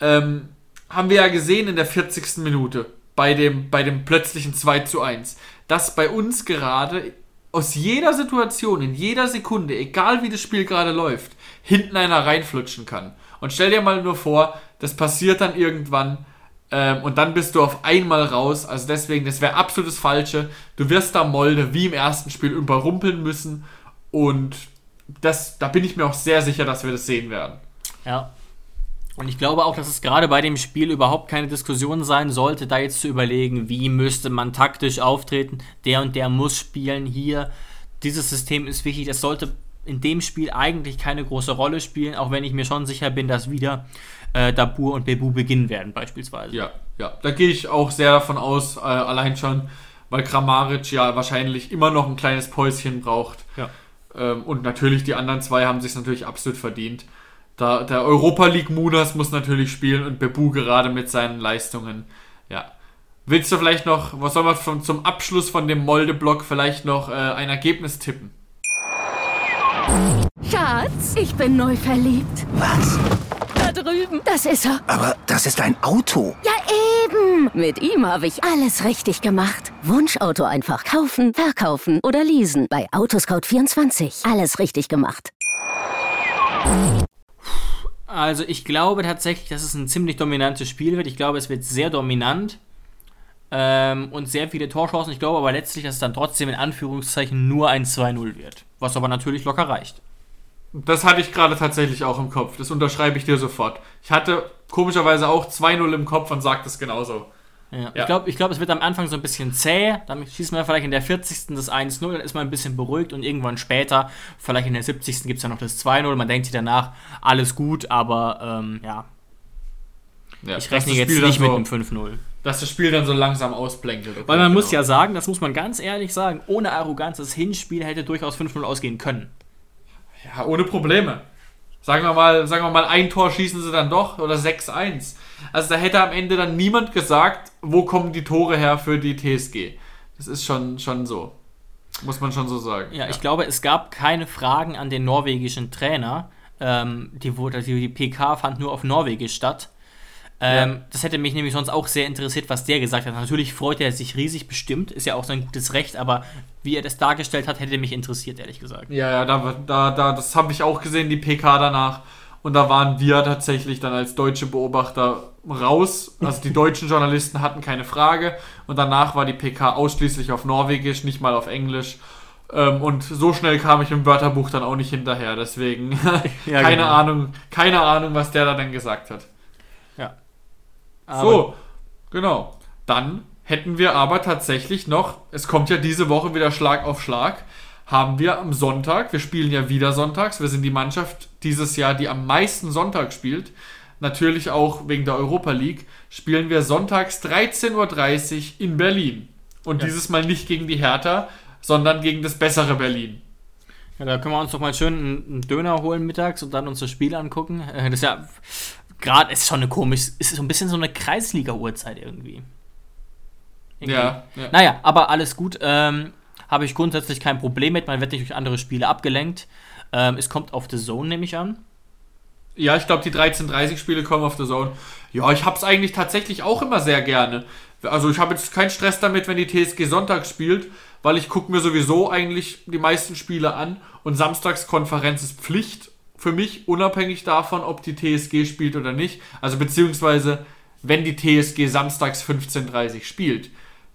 ähm, haben wir ja gesehen in der 40. Minute bei dem, bei dem plötzlichen 2 zu 1, dass bei uns gerade aus jeder Situation, in jeder Sekunde, egal wie das Spiel gerade läuft, hinten einer reinflutschen kann. Und stell dir mal nur vor, das passiert dann irgendwann ähm, und dann bist du auf einmal raus. Also deswegen, das wäre absolut das Falsche. Du wirst da Molde wie im ersten Spiel überrumpeln müssen. Und das, da bin ich mir auch sehr sicher, dass wir das sehen werden. Ja. Und ich glaube auch, dass es gerade bei dem Spiel überhaupt keine Diskussion sein sollte, da jetzt zu überlegen, wie müsste man taktisch auftreten. Der und der muss spielen hier. Dieses System ist wichtig. Das sollte in dem Spiel eigentlich keine große Rolle spielen, auch wenn ich mir schon sicher bin, dass wieder äh, Dabur und Bebu beginnen werden, beispielsweise. Ja, ja, da gehe ich auch sehr davon aus, äh, allein schon, weil Kramaric ja wahrscheinlich immer noch ein kleines Päuschen braucht. Ja. Ähm, und natürlich, die anderen zwei haben sich natürlich absolut verdient. Da, der Europa League Munas muss natürlich spielen und Bebu gerade mit seinen Leistungen. Ja. Willst du vielleicht noch, was soll man von, zum Abschluss von dem Molde-Block vielleicht noch äh, ein Ergebnis tippen? Schatz, ich bin neu verliebt. Was? Drüben. Das ist er. Aber das ist ein Auto. Ja, eben. Mit ihm habe ich alles richtig gemacht. Wunschauto einfach kaufen, verkaufen oder leasen. Bei Autoscout24. Alles richtig gemacht. Also ich glaube tatsächlich, dass es ein ziemlich dominantes Spiel wird. Ich glaube, es wird sehr dominant ähm, und sehr viele Torchancen. Ich glaube aber letztlich, dass es dann trotzdem in Anführungszeichen nur ein 2-0 wird. Was aber natürlich locker reicht. Das hatte ich gerade tatsächlich auch im Kopf. Das unterschreibe ich dir sofort. Ich hatte komischerweise auch 2-0 im Kopf und sage das genauso. Ja. Ja. Ich glaube, ich glaub, es wird am Anfang so ein bisschen zäh. Dann schießt man vielleicht in der 40. das 1-0, dann ist man ein bisschen beruhigt und irgendwann später, vielleicht in der 70. gibt es dann noch das 2-0. Man denkt sich danach, alles gut, aber ähm, ja, Ja, ich rechne jetzt nicht mit einem 5-0. Dass das Spiel dann so langsam ausplänkelt. Okay, Weil man muss genau. ja sagen, das muss man ganz ehrlich sagen, ohne Arroganz, das Hinspiel hätte durchaus 5-0 ausgehen können. Ja, ohne Probleme. Sagen wir mal, sagen wir mal, ein Tor schießen sie dann doch oder 6-1. Also da hätte am Ende dann niemand gesagt, wo kommen die Tore her für die TSG. Das ist schon, schon so. Muss man schon so sagen. Ja, ich glaube, es gab keine Fragen an den norwegischen Trainer. Ähm, die, wurde, die, die PK fand nur auf Norwegisch statt. Ähm, Ja. Das hätte mich nämlich sonst auch sehr interessiert, was der gesagt hat. Natürlich freut er sich riesig bestimmt, ist ja auch sein gutes Recht, aber wie er das dargestellt hat, hätte mich interessiert, ehrlich gesagt. Ja, ja, da, da, da, das habe ich auch gesehen, die PK danach. Und da waren wir tatsächlich dann als deutsche Beobachter raus. Also die deutschen Journalisten hatten keine Frage. Und danach war die PK ausschließlich auf Norwegisch, nicht mal auf Englisch. Ähm, und so schnell kam ich im Wörterbuch dann auch nicht hinterher. Deswegen Ja, keine genau. Ahnung, keine Ahnung, was der da dann gesagt hat. Aber so, genau. Dann hätten wir aber tatsächlich noch, es kommt ja diese Woche wieder Schlag auf Schlag, haben wir am Sonntag, wir spielen ja wieder sonntags, wir sind die Mannschaft dieses Jahr, die am meisten Sonntag spielt, natürlich auch wegen der Europa League, spielen wir sonntags 13.30 Uhr in Berlin. Und Ja. dieses Mal nicht gegen die Hertha, sondern gegen das bessere Berlin. Ja, da können wir uns doch mal schön einen, Döner holen mittags und dann uns das Spiel angucken. Äh, Das ist ja gerade, ist schon eine komisch, ist so ein bisschen so eine Kreisliga-Uhrzeit irgendwie. Irgendwie. Ja, ja. Naja, aber alles gut. Ähm, Habe ich grundsätzlich kein Problem mit. Man wird nicht durch andere Spiele abgelenkt. Ähm, es kommt auf The Zone, nehme ich an. Ja, ich glaube, die 13:30 Spiele kommen auf der Zone. Ja, ich habe es eigentlich tatsächlich auch immer sehr gerne. Also ich habe jetzt keinen Stress damit, wenn die TSG Sonntag spielt, weil ich gucke mir sowieso eigentlich die meisten Spiele an und Samstagskonferenz ist Pflicht für mich, unabhängig davon, ob die TSG spielt oder nicht. Also beziehungsweise, wenn die TSG samstags 15:30 spielt,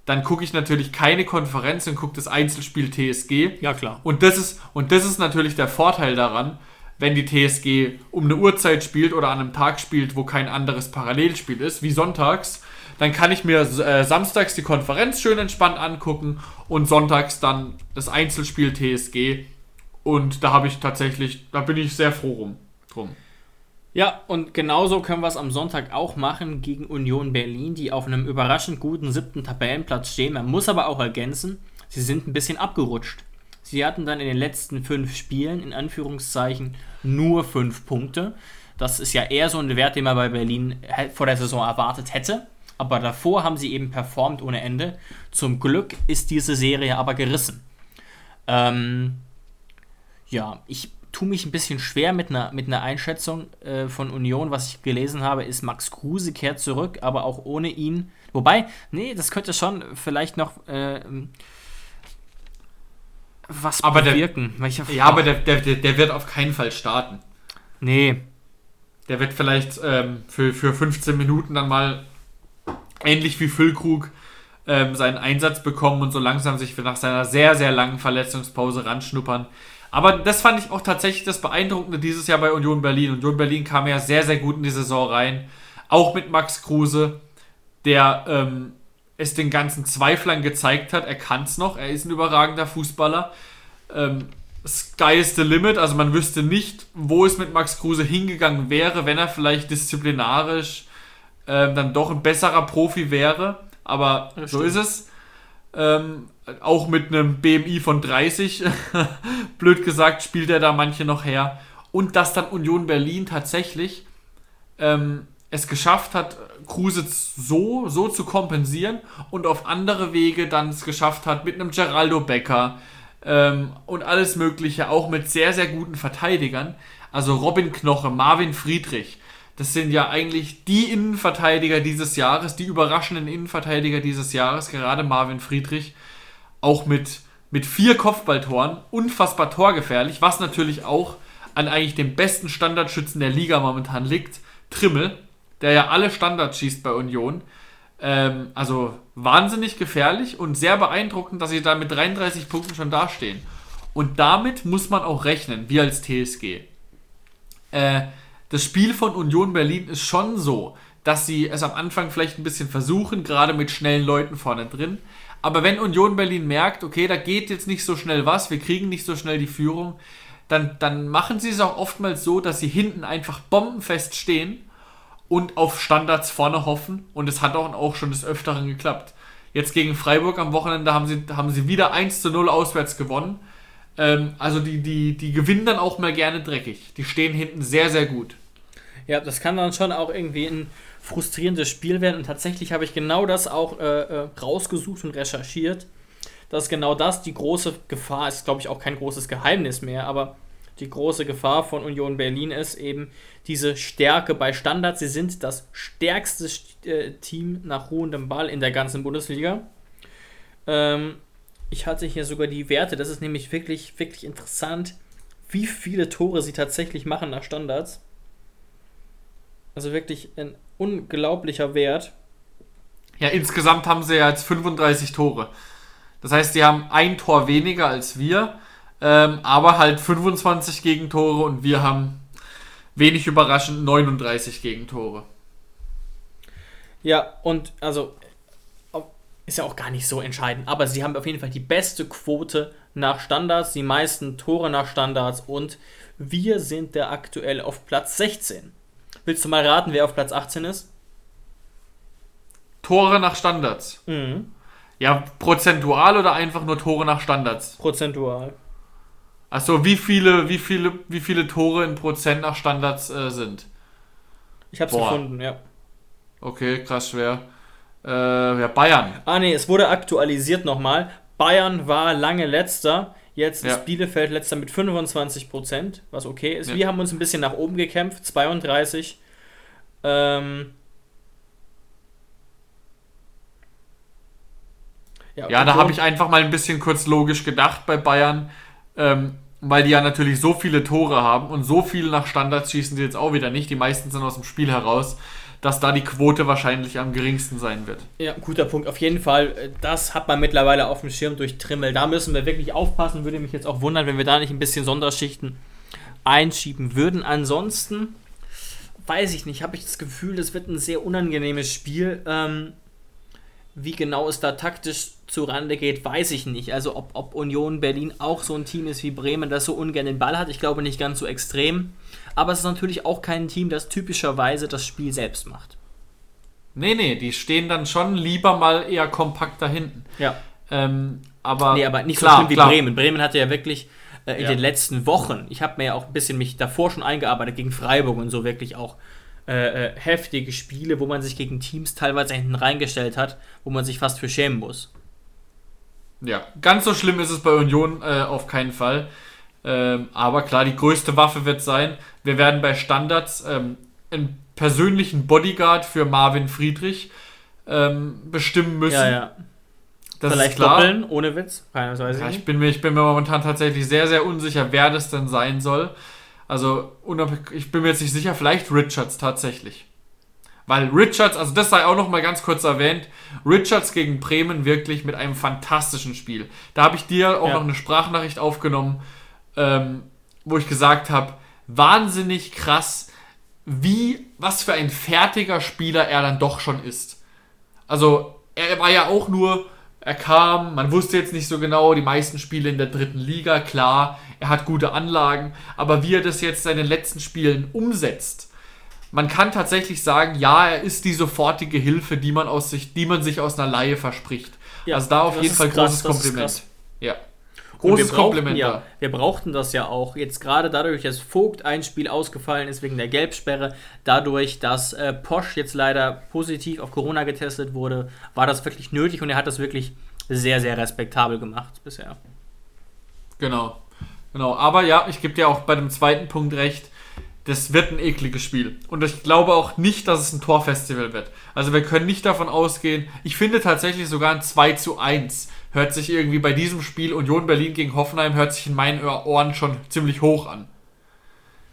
dann gucke ich natürlich keine Konferenz und gucke das Einzelspiel TSG. Ja, klar. Und das ist, und das ist natürlich der Vorteil daran, wenn die TSG um eine Uhrzeit spielt oder an einem Tag spielt, wo kein anderes Parallelspiel ist, wie sonntags, dann kann ich mir äh, samstags die Konferenz schön entspannt angucken und sonntags dann das Einzelspiel TSG. Und da habe ich tatsächlich, da bin ich sehr froh rum, drum. Ja, und genauso können wir es am Sonntag auch machen gegen Union Berlin, die auf einem überraschend guten siebten Tabellenplatz stehen. Man muss aber auch ergänzen, sie sind ein bisschen abgerutscht. Sie hatten dann in den letzten fünf Spielen, in Anführungszeichen, nur fünf Punkte. Das ist ja eher so ein Wert, den man bei Berlin vor der Saison erwartet hätte. Aber davor haben sie eben performt ohne Ende. Zum Glück ist diese Serie aber gerissen. Ähm, ja, ich tue mich ein bisschen schwer mit einer, mit einer Einschätzung äh, von Union. Was ich gelesen habe, ist, Max Kruse kehrt zurück, aber auch ohne ihn. Wobei, nee, das könnte schon vielleicht noch äh, was Aber der- bewirken. weil ich- Ja, aber der, der, der der wird auf keinen Fall starten. Nee, Der wird vielleicht ähm, für, für 15 Minuten dann mal ähnlich wie Füllkrug ähm, seinen Einsatz bekommen und so langsam sich nach seiner sehr, sehr langen Verletzungspause ranschnuppern. Aber das fand ich auch tatsächlich das Beeindruckende dieses Jahr bei Union Berlin. Union Berlin kam ja sehr, sehr gut in die Saison rein. Auch mit Max Kruse, der ähm, es den ganzen Zweiflern gezeigt hat. Er kann es noch. Er ist ein überragender Fußballer. Ähm, Sky is the limit. Also man wüsste nicht, wo es mit Max Kruse hingegangen wäre, wenn er vielleicht disziplinarisch ähm, dann doch ein besserer Profi wäre. Aber so ist es. Ähm, auch mit einem BMI von 30, blöd gesagt, spielt er da manche noch her. Und dass dann Union Berlin tatsächlich ähm, es geschafft hat, Kruse so, so zu kompensieren und auf andere Wege dann es geschafft hat mit einem Geraldo Becker ähm, und alles Mögliche, auch mit sehr, sehr guten Verteidigern. Also Robin Knoche, Marvin Friedrich, das sind ja eigentlich die Innenverteidiger dieses Jahres, die überraschenden Innenverteidiger dieses Jahres, gerade Marvin Friedrich, auch mit, mit vier Kopfballtoren, unfassbar torgefährlich, was natürlich auch an eigentlich dem besten Standardschützen der Liga momentan liegt, Trimmel, der ja alle Standards schießt bei Union. Ähm, also wahnsinnig gefährlich und sehr beeindruckend, dass sie da mit 33 Punkten schon dastehen. Und damit muss man auch rechnen, wir als TSG. Äh, das Spiel von Union Berlin ist schon so, dass sie es am Anfang vielleicht ein bisschen versuchen, gerade mit schnellen Leuten vorne drin. Aber wenn Union Berlin merkt, okay, da geht jetzt nicht so schnell was, wir kriegen nicht so schnell die Führung, dann, dann machen sie es auch oftmals so, dass sie hinten einfach bombenfest stehen und auf Standards vorne hoffen. Und es hat auch, auch schon des Öfteren geklappt. Jetzt gegen Freiburg am Wochenende haben sie, haben sie wieder 1 zu 0 auswärts gewonnen. Ähm, also die, die, die gewinnen dann auch mal gerne dreckig. Die stehen hinten sehr, sehr gut. Ja, das kann dann schon auch irgendwie ein frustrierendes Spiel werden. Und tatsächlich habe ich genau das auch äh, äh, rausgesucht und recherchiert. Dass genau das die große Gefahr ist, glaube ich, auch kein großes Geheimnis mehr, aber die große Gefahr von Union Berlin ist eben diese Stärke bei Standards. Sie sind das stärkste äh, Team nach ruhendem Ball in der ganzen Bundesliga. Ähm, ich hatte hier sogar die Werte, das ist nämlich wirklich, wirklich interessant, wie viele Tore sie tatsächlich machen nach Standards. Also wirklich ein unglaublicher Wert. Ja, insgesamt haben sie ja jetzt 35 Tore. Das heißt, die haben ein Tor weniger als wir, ähm, aber halt 25 Gegentore und wir haben wenig überraschend 39 Gegentore. Ja, und also ist ja auch gar nicht so entscheidend, aber sie haben auf jeden Fall die beste Quote nach Standards, die meisten Tore nach Standards und wir sind da aktuell auf Platz 16. Willst du mal raten, wer auf Platz 18 ist? Tore nach Standards. Mhm. Ja, prozentual oder einfach nur Tore nach Standards? Prozentual. Achso, wie viele, wie viele, wie viele Tore in Prozent nach Standards äh, sind? Ich hab's Boah. gefunden, ja. Okay, krass schwer. Äh, ja, Bayern. Ah nee, es wurde aktualisiert nochmal. Bayern war lange letzter. Jetzt ja. ist Bielefeld letzter mit 25%, was okay ist. Ja. Wir haben uns ein bisschen nach oben gekämpft, 32. Ähm, ja, ja da habe ich einfach mal ein bisschen kurz logisch gedacht bei Bayern, ähm, weil die ja natürlich so viele Tore haben und so viel nach Standards schießen sie jetzt auch wieder nicht. Die meisten sind aus dem Spiel heraus dass da die Quote wahrscheinlich am geringsten sein wird. Ja, guter Punkt. Auf jeden Fall, das hat man mittlerweile auf dem Schirm durch Trimmel. Da müssen wir wirklich aufpassen. Würde mich jetzt auch wundern, wenn wir da nicht ein bisschen Sonderschichten einschieben würden. Ansonsten weiß ich nicht, habe ich das Gefühl, das wird ein sehr unangenehmes Spiel. Ähm, wie genau es da taktisch zurande geht, weiß ich nicht. Also ob, ob Union Berlin auch so ein Team ist wie Bremen, das so ungern den Ball hat. Ich glaube nicht ganz so extrem. Aber es ist natürlich auch kein Team, das typischerweise das Spiel selbst macht. Nee, nee, die stehen dann schon lieber mal eher kompakt da hinten. Ja. Ähm, aber, nee, aber nicht klar, so schlimm wie klar. Bremen. Bremen hatte ja wirklich äh, in ja. den letzten Wochen, ich habe mir ja auch ein bisschen mich davor schon eingearbeitet gegen Freiburg und so wirklich auch äh, äh, heftige Spiele, wo man sich gegen Teams teilweise hinten reingestellt hat, wo man sich fast für schämen muss. Ja, ganz so schlimm ist es bei Union äh, auf keinen Fall. Ähm, aber klar, die größte Waffe wird sein, wir werden bei Standards ähm, einen persönlichen Bodyguard für Marvin Friedrich ähm, bestimmen müssen. Ja, ja. Das Vielleicht ist klar. doppeln, ohne Witz. Keines weiß ja, ich, bin mir, ich bin mir momentan tatsächlich sehr, sehr unsicher, wer das denn sein soll. Also, ich bin mir jetzt nicht sicher, vielleicht Richards tatsächlich. Weil Richards, also das sei auch noch mal ganz kurz erwähnt, Richards gegen Bremen wirklich mit einem fantastischen Spiel. Da habe ich dir auch ja. noch eine Sprachnachricht aufgenommen, ähm, wo ich gesagt habe, wahnsinnig krass, wie, was für ein fertiger Spieler er dann doch schon ist. Also, er war ja auch nur, er kam, man wusste jetzt nicht so genau, die meisten Spiele in der dritten Liga, klar, er hat gute Anlagen, aber wie er das jetzt in den letzten Spielen umsetzt, man kann tatsächlich sagen, ja, er ist die sofortige Hilfe, die man, aus sich, die man sich aus einer Laie verspricht. Ja, also da auf jeden Fall krass, großes Kompliment. Ja. Großes Kompliment. Ja, wir brauchten das ja auch. Jetzt gerade dadurch, dass Vogt ein Spiel ausgefallen ist wegen der Gelbsperre, dadurch, dass äh, Posch jetzt leider positiv auf Corona getestet wurde, war das wirklich nötig und er hat das wirklich sehr, sehr respektabel gemacht bisher. Genau. Genau. Aber ja, ich gebe dir auch bei dem zweiten Punkt recht das wird ein ekliges Spiel. Und ich glaube auch nicht, dass es ein Torfestival wird. Also wir können nicht davon ausgehen. Ich finde tatsächlich sogar ein 2 zu 1 hört sich irgendwie bei diesem Spiel Union Berlin gegen Hoffenheim hört sich in meinen Ohren schon ziemlich hoch an.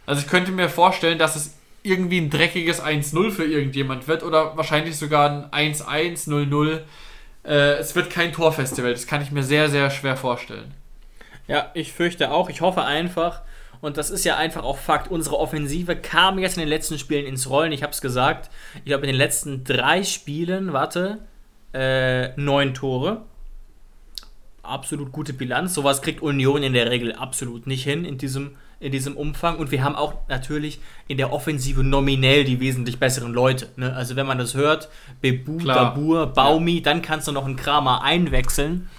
Also ich könnte mir vorstellen, dass es irgendwie ein dreckiges 1-0 für irgendjemand wird oder wahrscheinlich sogar ein 1-1, 0-0. Äh, es wird kein Torfestival. Das kann ich mir sehr, sehr schwer vorstellen. Ja, ich fürchte auch. Ich hoffe einfach, und das ist ja einfach auch Fakt, unsere Offensive kam jetzt in den letzten Spielen ins Rollen. Ich habe es gesagt, ich glaube in den letzten drei Spielen, warte, äh, neun Tore. Absolut gute Bilanz. Sowas kriegt Union in der Regel absolut nicht hin in diesem, in diesem Umfang. Und wir haben auch natürlich in der Offensive nominell die wesentlich besseren Leute. Ne? Also wenn man das hört, Bebu, Klar. Dabur, Baumi, dann kannst du noch einen Kramer einwechseln.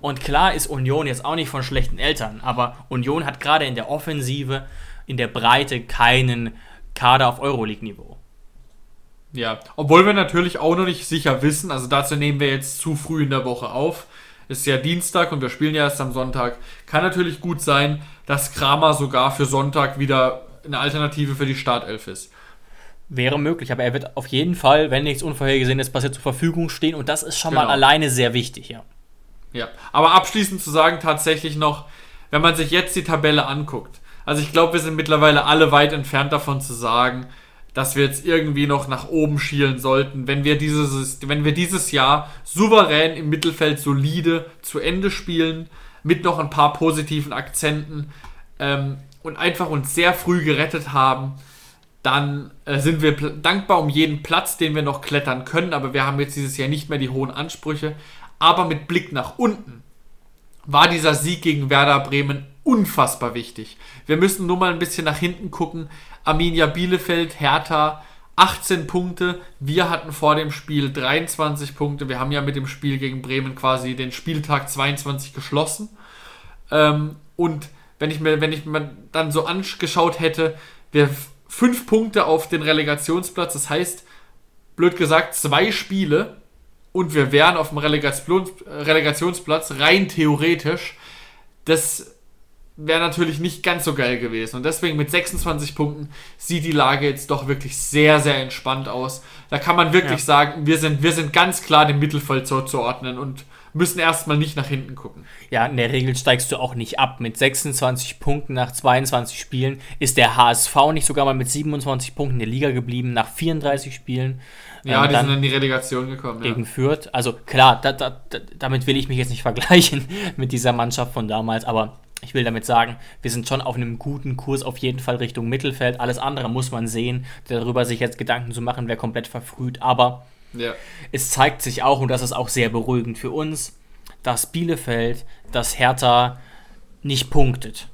Und klar ist Union jetzt auch nicht von schlechten Eltern, aber Union hat gerade in der Offensive, in der Breite keinen Kader auf Euroleague-Niveau. Ja, obwohl wir natürlich auch noch nicht sicher wissen, also dazu nehmen wir jetzt zu früh in der Woche auf. Ist ja Dienstag und wir spielen ja erst am Sonntag. Kann natürlich gut sein, dass Kramer sogar für Sonntag wieder eine Alternative für die Startelf ist. Wäre möglich, aber er wird auf jeden Fall, wenn nichts Unvorhergesehenes passiert, zur Verfügung stehen und das ist schon mal Genau. alleine sehr wichtig, ja. Ja, aber abschließend zu sagen tatsächlich noch, wenn man sich jetzt die Tabelle anguckt, also ich glaube, wir sind mittlerweile alle weit entfernt davon zu sagen, dass wir jetzt irgendwie noch nach oben schielen sollten, wenn wir dieses, wenn wir dieses Jahr souverän im Mittelfeld solide zu Ende spielen, mit noch ein paar positiven Akzenten ähm, und einfach uns sehr früh gerettet haben, dann äh, sind wir dankbar um jeden Platz, den wir noch klettern können, aber wir haben jetzt dieses Jahr nicht mehr die hohen Ansprüche. Aber mit Blick nach unten war dieser Sieg gegen Werder Bremen unfassbar wichtig. Wir müssen nur mal ein bisschen nach hinten gucken. Arminia Bielefeld, Hertha, 18 Punkte. Wir hatten vor dem Spiel 23 Punkte. Wir haben ja mit dem Spiel gegen Bremen quasi den Spieltag 22 geschlossen. Ähm, und wenn ich mir, wenn ich mir dann so angeschaut hätte, wir fünf Punkte auf den Relegationsplatz, das heißt, blöd gesagt, zwei Spiele und wir wären auf dem Relegations Relegationsplatz rein theoretisch. Das wäre natürlich nicht ganz so geil gewesen. Und deswegen mit 26 Punkten sieht die Lage jetzt doch wirklich sehr, sehr entspannt aus. Da kann man wirklich Ja. sagen, wir sind, wir sind ganz klar dem Mittelfeld zuzuordnen und müssen erstmal nicht nach hinten gucken. Ja, in der Regel steigst du auch nicht ab. Mit 26 Punkten nach 22 Spielen ist der HSV nicht sogar mal mit 27 Punkten in der Liga geblieben nach 34 Spielen. Ja, Ähm, die dann sind in die Relegation gekommen. Ja. gegen Fürth. Also klar, da, da, damit will ich mich jetzt nicht vergleichen mit dieser Mannschaft von damals, aber ich will damit sagen, wir sind schon auf einem guten Kurs auf jeden Fall Richtung Mittelfeld. Alles andere muss man sehen. Darüber sich jetzt Gedanken zu machen, wäre komplett verfrüht. Aber Ja. es zeigt sich auch, und das ist auch sehr beruhigend für uns, dass Bielefeld, dass Hertha nicht punktet.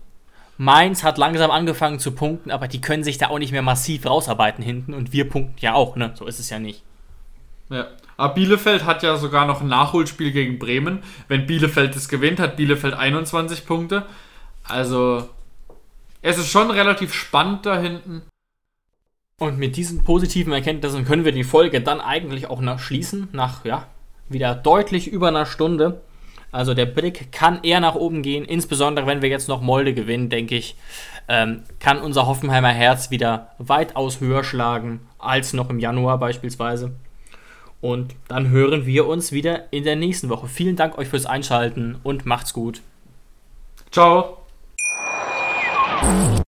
Mainz hat langsam angefangen zu punkten, aber die können sich da auch nicht mehr massiv rausarbeiten hinten und wir punkten ja auch, ne? So ist es ja nicht. Ja. Aber Bielefeld hat ja sogar noch ein Nachholspiel gegen Bremen. Wenn Bielefeld es gewinnt, hat Bielefeld 21 Punkte. Also, es ist schon relativ spannend da hinten. Und mit diesen positiven Erkenntnissen können wir die Folge dann eigentlich auch noch schließen, nach, ja, wieder deutlich über einer Stunde. Also der Blick kann eher nach oben gehen, insbesondere wenn wir jetzt noch Molde gewinnen, denke ich, ähm, kann unser Hoffenheimer Herz wieder weitaus höher schlagen als noch im Januar beispielsweise. Und dann hören wir uns wieder in der nächsten Woche. Vielen Dank euch fürs Einschalten und macht's gut. Ciao.